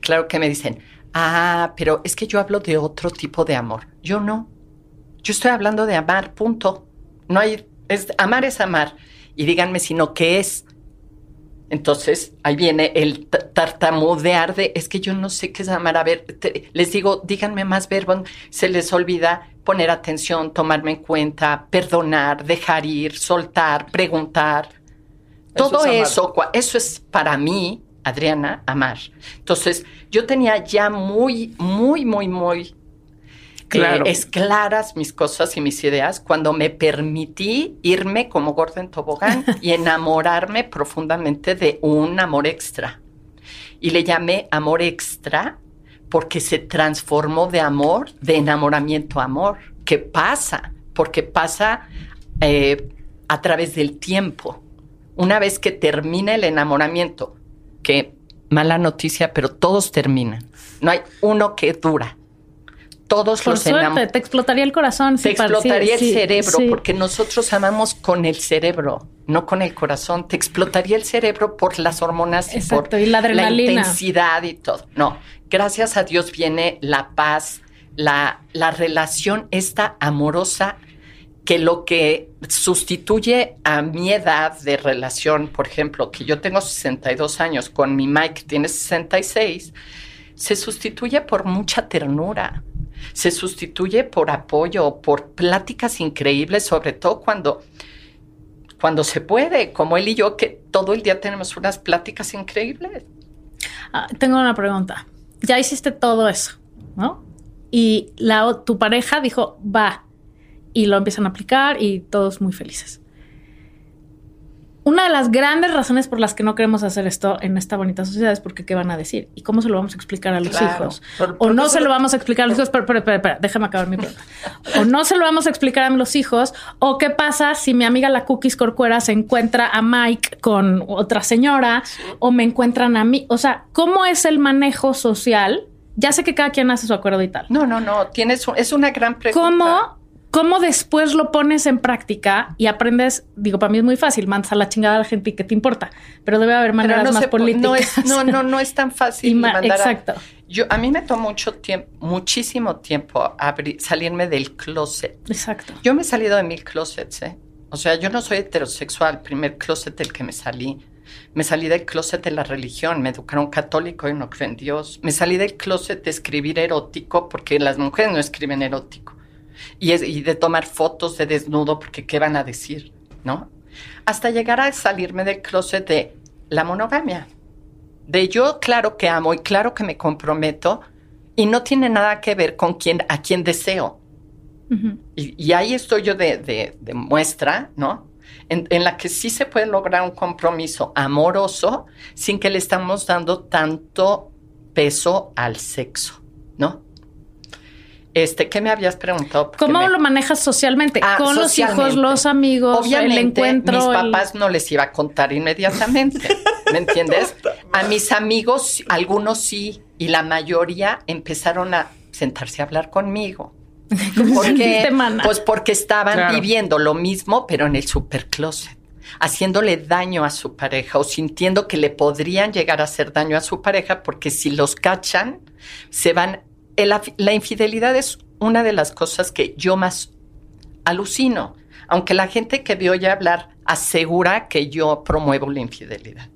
Claro que me dicen, ah, pero es que yo hablo de otro tipo de amor. Yo no. Yo estoy hablando de amar, punto. No hay, es, amar es amar. Y díganme si no, ¿qué es? Entonces, ahí viene el tartamudear de, es que yo no sé qué es amar. A ver, les digo, díganme más verbos. Se les olvida poner atención, tomarme en cuenta, perdonar, dejar ir, soltar, preguntar. Eso Todo es eso, eso es para mí, Adriana, amar. Entonces, yo tenía ya muy, muy, muy, muy Claro. eh, es claras mis cosas y mis ideas cuando me permití irme como gordo en tobogán y enamorarme profundamente de un amor extra. Y le llamé amor extra porque se transformó de amor, de enamoramiento a amor. ¿Qué pasa? Porque pasa eh, a través del tiempo. Una vez que termina el enamoramiento, que mala noticia, pero todos terminan. No hay uno que dura. Todos Por los suerte, te explotaría el corazón. te explotaría sí, el cerebro, sí. porque nosotros amamos con el cerebro, no con el corazón. Te explotaría el cerebro por las hormonas y por y la intensidad y todo. No, gracias a Dios viene la paz, la, la relación esta amorosa que lo que sustituye a mi edad de relación, por ejemplo, que yo tengo 62 años, con mi Mike que tiene 66, se sustituye por mucha ternura, se sustituye por apoyo, por pláticas increíbles, sobre todo cuando, cuando se puede, como él y yo, que todo el día tenemos unas pláticas increíbles. Ah, tengo una pregunta. Ya hiciste todo eso, ¿no? Y tu pareja dijo, va, y lo empiezan a aplicar y todos muy felices. Una de las grandes razones por las que no queremos hacer esto en esta bonita sociedad es porque qué van a decir y cómo se lo vamos a explicar a los Claro. hijos. Por- o no se lo- vamos a explicar a los hijos, pero, pero, pero, pero, déjame acabar mi pregunta. O no se lo vamos a explicar a los hijos, o qué pasa si mi amiga la Cookies Corcuera se encuentra a Mike con otra señora, o me encuentran a mí. O sea, ¿cómo es el manejo social? Ya sé que cada quien hace su acuerdo y tal. No, no, no, tienes, es una gran pregunta. ¿Cómo, ¿Cómo después lo pones en práctica y aprendes? Digo, para mí es muy fácil, mandas a la chingada a la gente y qué te importa, pero debe haber maneras no más se políticas. No, es, no, no, no es tan fácil. Ma- mandar a- exacto. yo, a mí me tomó mucho tiempo, muchísimo tiempo abrir- salirme del closet. Exacto. Yo me he salido de mil closets, ¿eh? O sea, yo no soy heterosexual, primer closet del que me salí. Me salí del closet de la religión, me educaron católico y no creo en Dios. Me salí del closet de escribir erótico porque las mujeres no escriben erótico. Y, es- y de tomar fotos de desnudo porque qué van a decir, ¿no? Hasta llegar a salirme del closet de la monogamia. De yo, claro que amo y claro que me comprometo y no tiene nada que ver con quién, a quién deseo. Y, y ahí estoy yo de, de- de muestra, ¿no? En, en la que sí se puede lograr un compromiso amoroso sin que le estamos dando tanto peso al sexo, ¿no? Este, ¿qué me habías preguntado? Porque ¿Cómo me- lo manejas socialmente? Ah, Con los hijos, los amigos, Obviamente, el encuentro. mis el- papás no les iba a contar inmediatamente, ¿me entiendes? A mis amigos, algunos sí, y la mayoría empezaron a sentarse a hablar conmigo. ¿Cómo ¿Por qué? Pues porque estaban Claro. viviendo lo mismo, pero en el supercloset, haciéndole daño a su pareja o sintiendo que le podrían llegar a hacer daño a su pareja, porque si los cachan, se van. La infidelidad es una de las cosas que yo más alucino, aunque la gente que me oye hablar asegura que yo promuevo la infidelidad.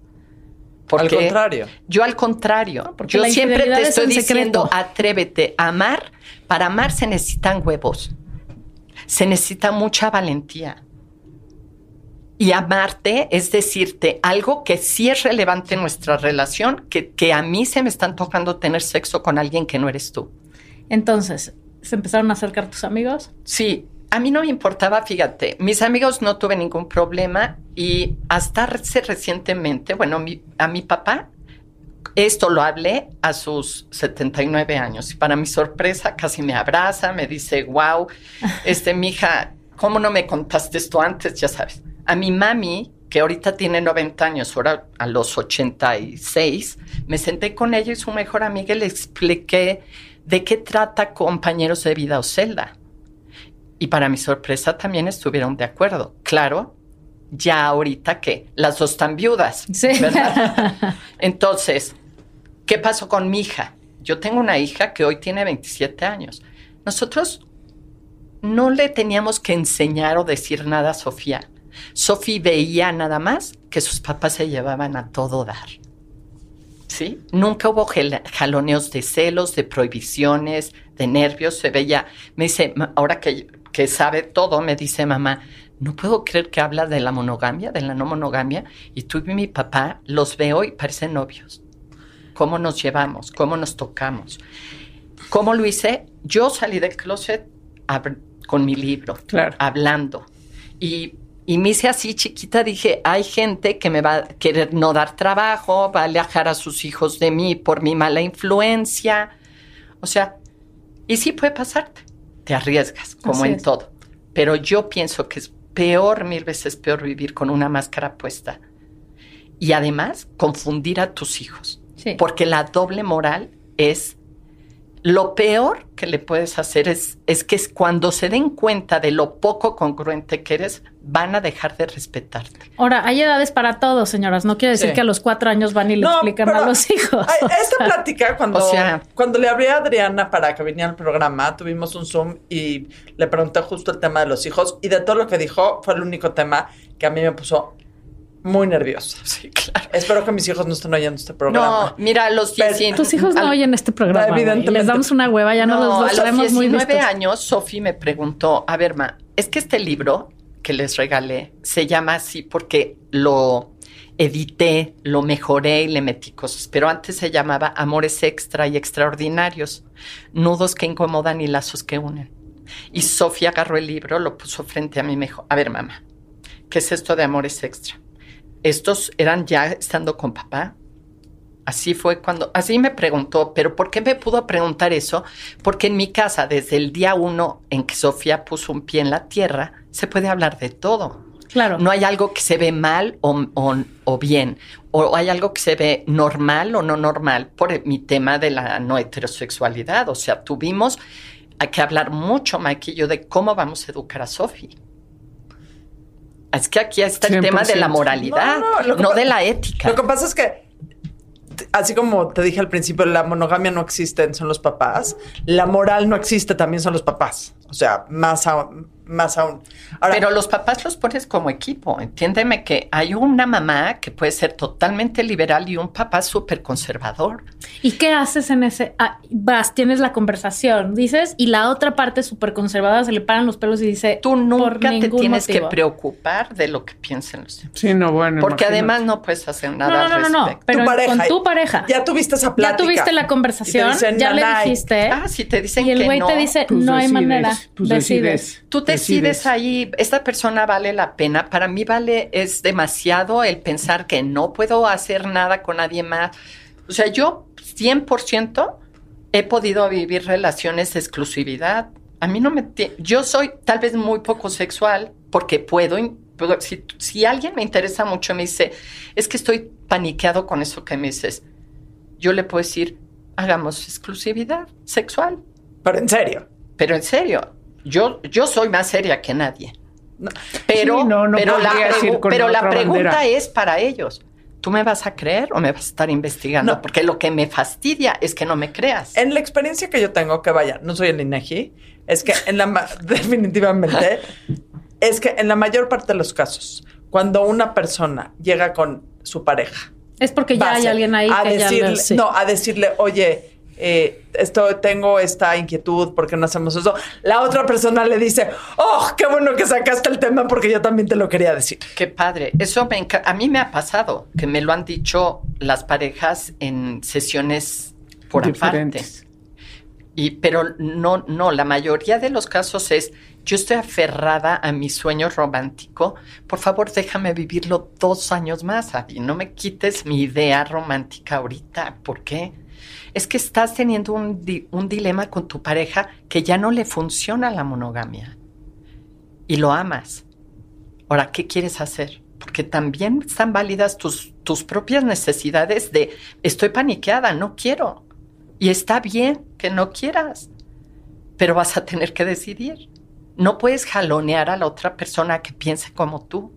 Al contrario. Yo al contrario. porque yo siempre te es estoy en diciendo, secreto. atrévete a amar. Para amar se necesitan huevos. Se necesita mucha valentía. Y amarte es decirte algo que sí es relevante en nuestra relación, que, que a mí se me están tocando tener sexo con alguien que no eres tú. Entonces, ¿se empezaron a acercar tus amigos? Sí, a mí no me importaba, fíjate, mis amigos no tuve ningún problema y hasta hace recientemente, bueno, mi- a mi papá, esto lo hablé a sus 79 años y para mi sorpresa casi me abraza, me dice, wow, este, mija, ¿cómo no me contaste esto antes? Ya sabes. A mi mami, que ahorita tiene 90 años, ahora a los 86, me senté con ella y su mejor amiga y le expliqué de qué trata Compañeros de Vida o Celda. Y para mi sorpresa también estuvieron de acuerdo. Claro, ya ahorita que las dos están viudas, Sí. ¿verdad? Entonces, ¿qué pasó con mi hija? Yo tengo una hija que hoy tiene 27 años. Nosotros no le teníamos que enseñar o decir nada a Sofía. Sofía veía nada más que sus papás se llevaban a todo dar. ¿Sí? Nunca hubo jaloneos de celos, de prohibiciones, de nervios. Se veía, me dice, "Ma- ahora que, que sabe todo, me dice mamá, no puedo creer que habla de la monogamia, de la no monogamia. Y tú y mi papá los veo y parecen novios. ¿Cómo nos llevamos? ¿Cómo nos tocamos? ¿Cómo lo hice? Yo salí del closet con mi libro, Claro. hablando. Y, y me hice así chiquita, dije, hay gente que me va a querer no dar trabajo, va a alejar a sus hijos de mí por mi mala influencia. O sea, y sí puede pasarte, te arriesgas, como Así en es. todo. Pero yo pienso que es peor, mil veces peor vivir con una máscara puesta. Y además, confundir a tus hijos. Sí. Porque la doble moral es lo peor que le puedes hacer es, es que es cuando se den cuenta de lo poco congruente que eres, van a dejar de respetarte. Ahora, hay edades para todos, señoras. No quiere decir Sí. que a los cuatro años van y le No, explican a los hijos. Esta plática, cuando, O sea- cuando le abrí a Adriana para que viniera al programa, tuvimos un Zoom y le pregunté justo el tema de los hijos. Y de todo lo que dijo, fue el único tema que a mí me puso muy nerviosa. Sí, claro. Espero que mis hijos no estén oyendo este programa. No, mira, los Pero- 19 Tus hijos no al- oyen este programa. Evidentemente. Les damos una hueva, ya no, los, los a los muy 19 listos. años, Sofi me preguntó, a ver, ma, es que este libro que les regalé se llama así porque lo edité, lo mejoré y le metí cosas, pero antes se llamaba Amores Extra y Extraordinarios, nudos que incomodan y lazos que unen. Y Sofía agarró el libro, lo puso frente a mí y me dijo, a ver, mamá, ¿qué es esto de Amores Extra? Estos eran ya estando con papá, Así fue cuando, así me preguntó, pero ¿por qué me pudo preguntar eso? Porque en mi casa, desde el día uno en que Sofía puso un pie en la tierra, se puede hablar de todo. Claro. No hay algo que se ve mal o, o- o bien, o hay algo que se ve normal o no normal por mi tema de la no heterosexualidad. O sea, tuvimos que hablar mucho, Mike y yo, de cómo vamos a educar a Sofía. Es que aquí está el tema de la 100%. moralidad, No, de la ética. Lo que pasa es que, así como te dije al principio, la monogamia no existe, son los papás. La moral no existe, también son los papás. O sea, más aún. Más aún. Ahora, Pero los papás los pones como equipo. Entiéndeme que hay una mamá que puede ser totalmente liberal y un papá súper conservador. ¿Y qué haces en ese? ah, vas, tienes la conversación, dices, y la otra parte súper conservadora se le paran los pelos y dice, Tú nunca te tienes motivo. que preocupar de lo que piensen los demás. Sí, no, bueno. Porque imagínate. además no puedes hacer No, nada no, no, no, al no, respecto. pero tu pareja, con tu pareja. Ya tuviste esa Ya plática. tuviste la Y conversación, te dicen, ya le dijiste, Ah, si te dicen y el güey no, te dice, Pues no hay decides, manera, pues decides. Tú decides ahí, esta persona vale la pena. Para mí vale, es demasiado el pensar que no puedo hacer nada con nadie más. O sea, yo 100% he podido vivir relaciones de exclusividad. A mí no me... Yo soy tal vez muy poco sexual porque puedo... si, si alguien me interesa mucho y me dice, es que estoy paniqueado con eso que me dices, yo le puedo decir, hagamos exclusividad sexual. Pero en serio. Pero en serio, yo, yo soy más seria que nadie. Pero, Sí, no, no pero la, pero la pregunta bandera. es para ellos. ¿Tú me vas a creer o me vas a estar investigando? No. Porque lo que me fastidia es que no me creas. En la experiencia que yo tengo, que vaya, no soy el INEGI, es que en la ma- definitivamente es que en la mayor parte de los casos, cuando una persona llega con su pareja, Es porque ya hay alguien ahí a que ya decirle, le- sí. no, a decirle, oye, eh, esto, tengo esta inquietud, ¿por qué no hacemos eso? La otra persona le dice, oh, qué bueno que sacaste el tema porque yo también te lo quería decir. Qué padre. Eso me a mí me ha pasado, que me lo han dicho las parejas en sesiones por Diferentes. aparte. Y, pero no, no, la mayoría de los casos es, yo estoy aferrada a mi sueño romántico, por favor déjame vivirlo dos años más, Adi, no me quites mi idea romántica ahorita, ¿por qué? Es que estás teniendo un, di- un dilema con tu pareja que ya no le funciona la monogamia y lo amas. Ahora, ¿qué quieres hacer? Porque también están válidas tus, tus propias necesidades de estoy paniqueada, no quiero. Y está bien que no quieras, pero vas a tener que decidir. No puedes jalonear a la otra persona que piense como tú.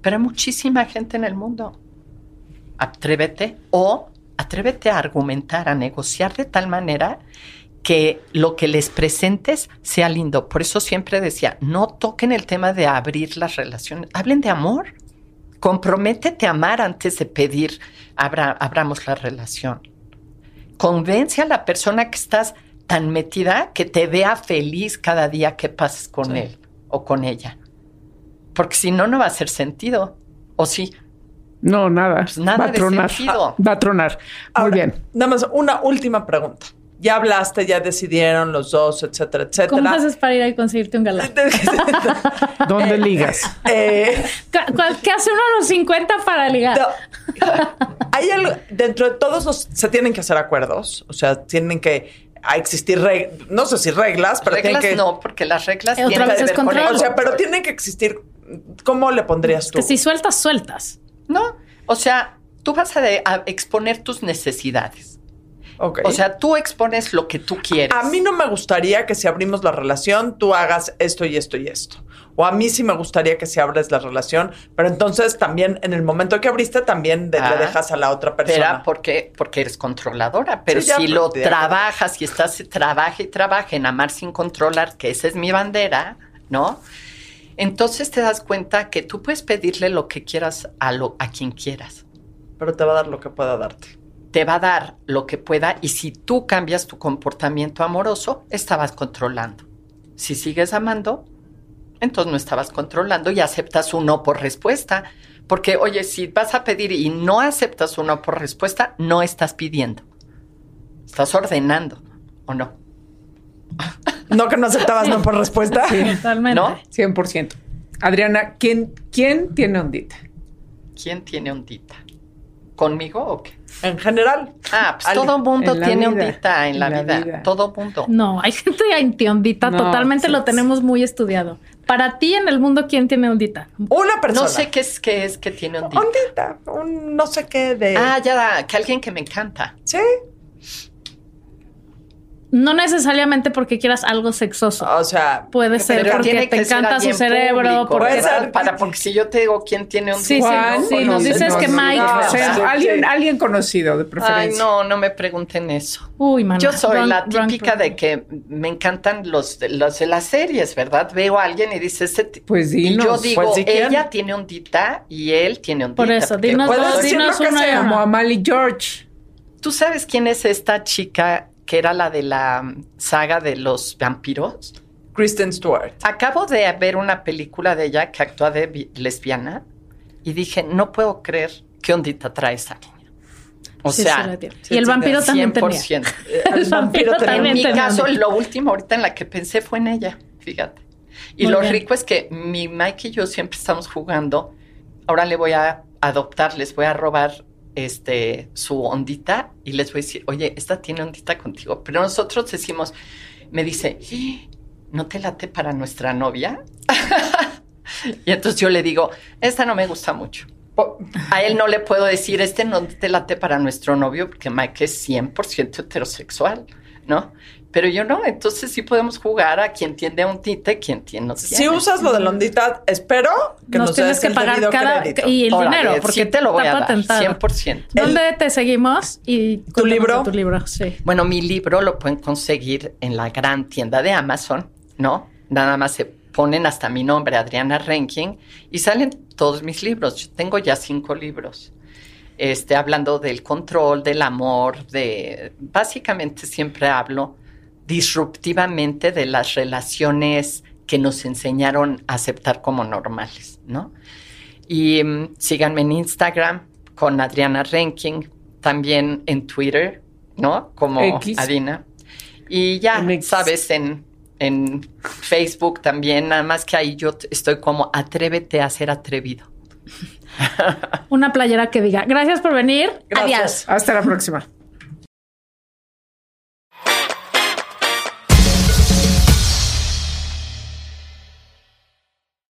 Pero hay muchísima gente en el mundo. Atrévete o atrévete a argumentar, a negociar de tal manera que lo que les presentes sea lindo. Por eso siempre decía, no toquen el tema de abrir las relaciones, hablen de amor. Comprométete a amar antes de pedir abra- abramos la relación. Convence a la persona que estás tan metida que te vea feliz cada día que pases con él o con ella. Porque si no, no va a hacer sentido. ¿O sí? No, nada. Pues nada va a de tronar. sentido. Va a tronar. Muy bien. Nada más, una última pregunta. Ya hablaste, ya decidieron los dos, etcétera, etcétera. ¿Cómo haces para ir a conseguirte un galán? ¿Dónde ligas? Eh, ¿Cu- cuál- ¿Qué hace uno a los 50 para ligar? no. Hay algo, dentro de todos los, se tienen que hacer acuerdos, o sea, tienen que a existir, reg- no sé si reglas, pero reglas tienen que... no, porque las reglas Eh, otra tienen vez que es ver con O sea, pero tienen que existir, ¿cómo le pondrías tú? Que si sueltas, sueltas. No, o sea, tú vas a, de- a exponer tus necesidades. Ok. O sea, tú expones lo que tú quieres. a mí no me gustaría que si abrimos la relación, tú hagas esto y esto y esto. O a mí sí me gustaría que si abres la relación, pero entonces también en el momento que abriste también de- Ah, le dejas a la otra persona. Espera, porque, porque eres controladora. Pero Sí, si pero lo trabajas y estás trabaja y trabaja en amar sin controlar, que esa es mi bandera, ¿no? Entonces te das cuenta que tú puedes pedirle lo que quieras a, lo, a quien quieras. Pero te va a dar lo que pueda darte. Te va a dar lo que pueda y si tú cambias tu comportamiento amoroso, estabas controlando. Si sigues amando, entonces no estabas controlando y aceptas un no por respuesta. Porque, oye, si vas a pedir y no aceptas un no por respuesta, no estás pidiendo. Estás ordenando, ¿o no? No que no aceptabas no por respuesta. Totalmente. ¿No? 100%. Adriana, ¿quién, ¿quién tiene ondita? ¿Quién tiene ondita? ¿Conmigo o qué? En general. Ah, pues Alguien- todo mundo tiene vida, ondita en, en la, la vida. vida. Todo mundo. No, hay gente antiondita, No, totalmente sí, lo sí. tenemos muy estudiado. Para ti en el mundo, ¿quién tiene ondita? Una persona. No sé qué es que es que tiene ondita. Ondita. Un no sé qué de. Ah, ya, que alguien que me encanta. Sí. No necesariamente porque quieras algo sexoso. O sea. Puede ser porque te encanta su cerebro. público, porque Puede ¿verdad? ser- Para, porque si yo te digo quién tiene un Sí, sí, Juan, sí, nos dices que Mike. no, o sea, Sí. alguien, alguien conocido de Ay, preferencia. no, no me pregunten eso. Uy, mana. Yo soy la típica de que me encantan los, los de las series, ¿verdad? Veo a alguien y dice, Pues y dinos. yo digo, Pues, ella tiene ondita y él tiene ondita. Por eso, dinos puedes dinos y sea, Como. Amali George. ¿Tú sabes quién es esta chica que era la de la saga de los vampiros? Kristen Stewart. Acabo de ver una película de ella que actúa de lesbiana y dije, no puedo creer qué ondita trae esa niña. O Sí, sea, sí y el vampiro también tenía. 100%. El vampiro también En mi tenía caso, lo último ahorita en la que pensé fue en ella, fíjate. Y Muy lo bien. rico es que mi Mike y yo siempre estamos jugando. Ahora le voy a adoptar, les voy a robar este su ondita y les voy a decir, oye, esta tiene ondita contigo. Pero nosotros decimos, me dice, "¿Y ¿no te late para nuestra novia? y entonces yo le digo, esta no me gusta mucho. A él no le puedo decir, este no te late para nuestro novio, porque Mike es 100% heterosexual, ¿no? Pero yo no, entonces sí podemos jugar a quien tiene un tite, quien tiene no tiene. Si usas lo de la ondita, espero que nos, Nos tienes des que el pagar cada crédito. y el dinero, sí porque te lo voy a dar, patentado. 100%. ¿Dónde te seguimos? Y cuéntanos libro? Tu libro, sí. Bueno, mi libro lo pueden conseguir en la gran tienda de Amazon, ¿no? Nada más se ponen hasta mi nombre, Adriana Ranking, y salen todos mis libros. Yo tengo ya cinco libros. Este, hablando del control, del amor, de. Básicamente siempre hablo disruptivamente de las relaciones que nos enseñaron a aceptar como normales, ¿no? Y mm, síganme en Instagram con Adriana Ranking, también en Twitter, ¿no? Como X. Adina. Y ya, En sabes, en, en Facebook también, nada más que ahí yo estoy como atrévete a ser atrevido. Una playera que diga, gracias por venir. Gracias. Adiós. Hasta la próxima.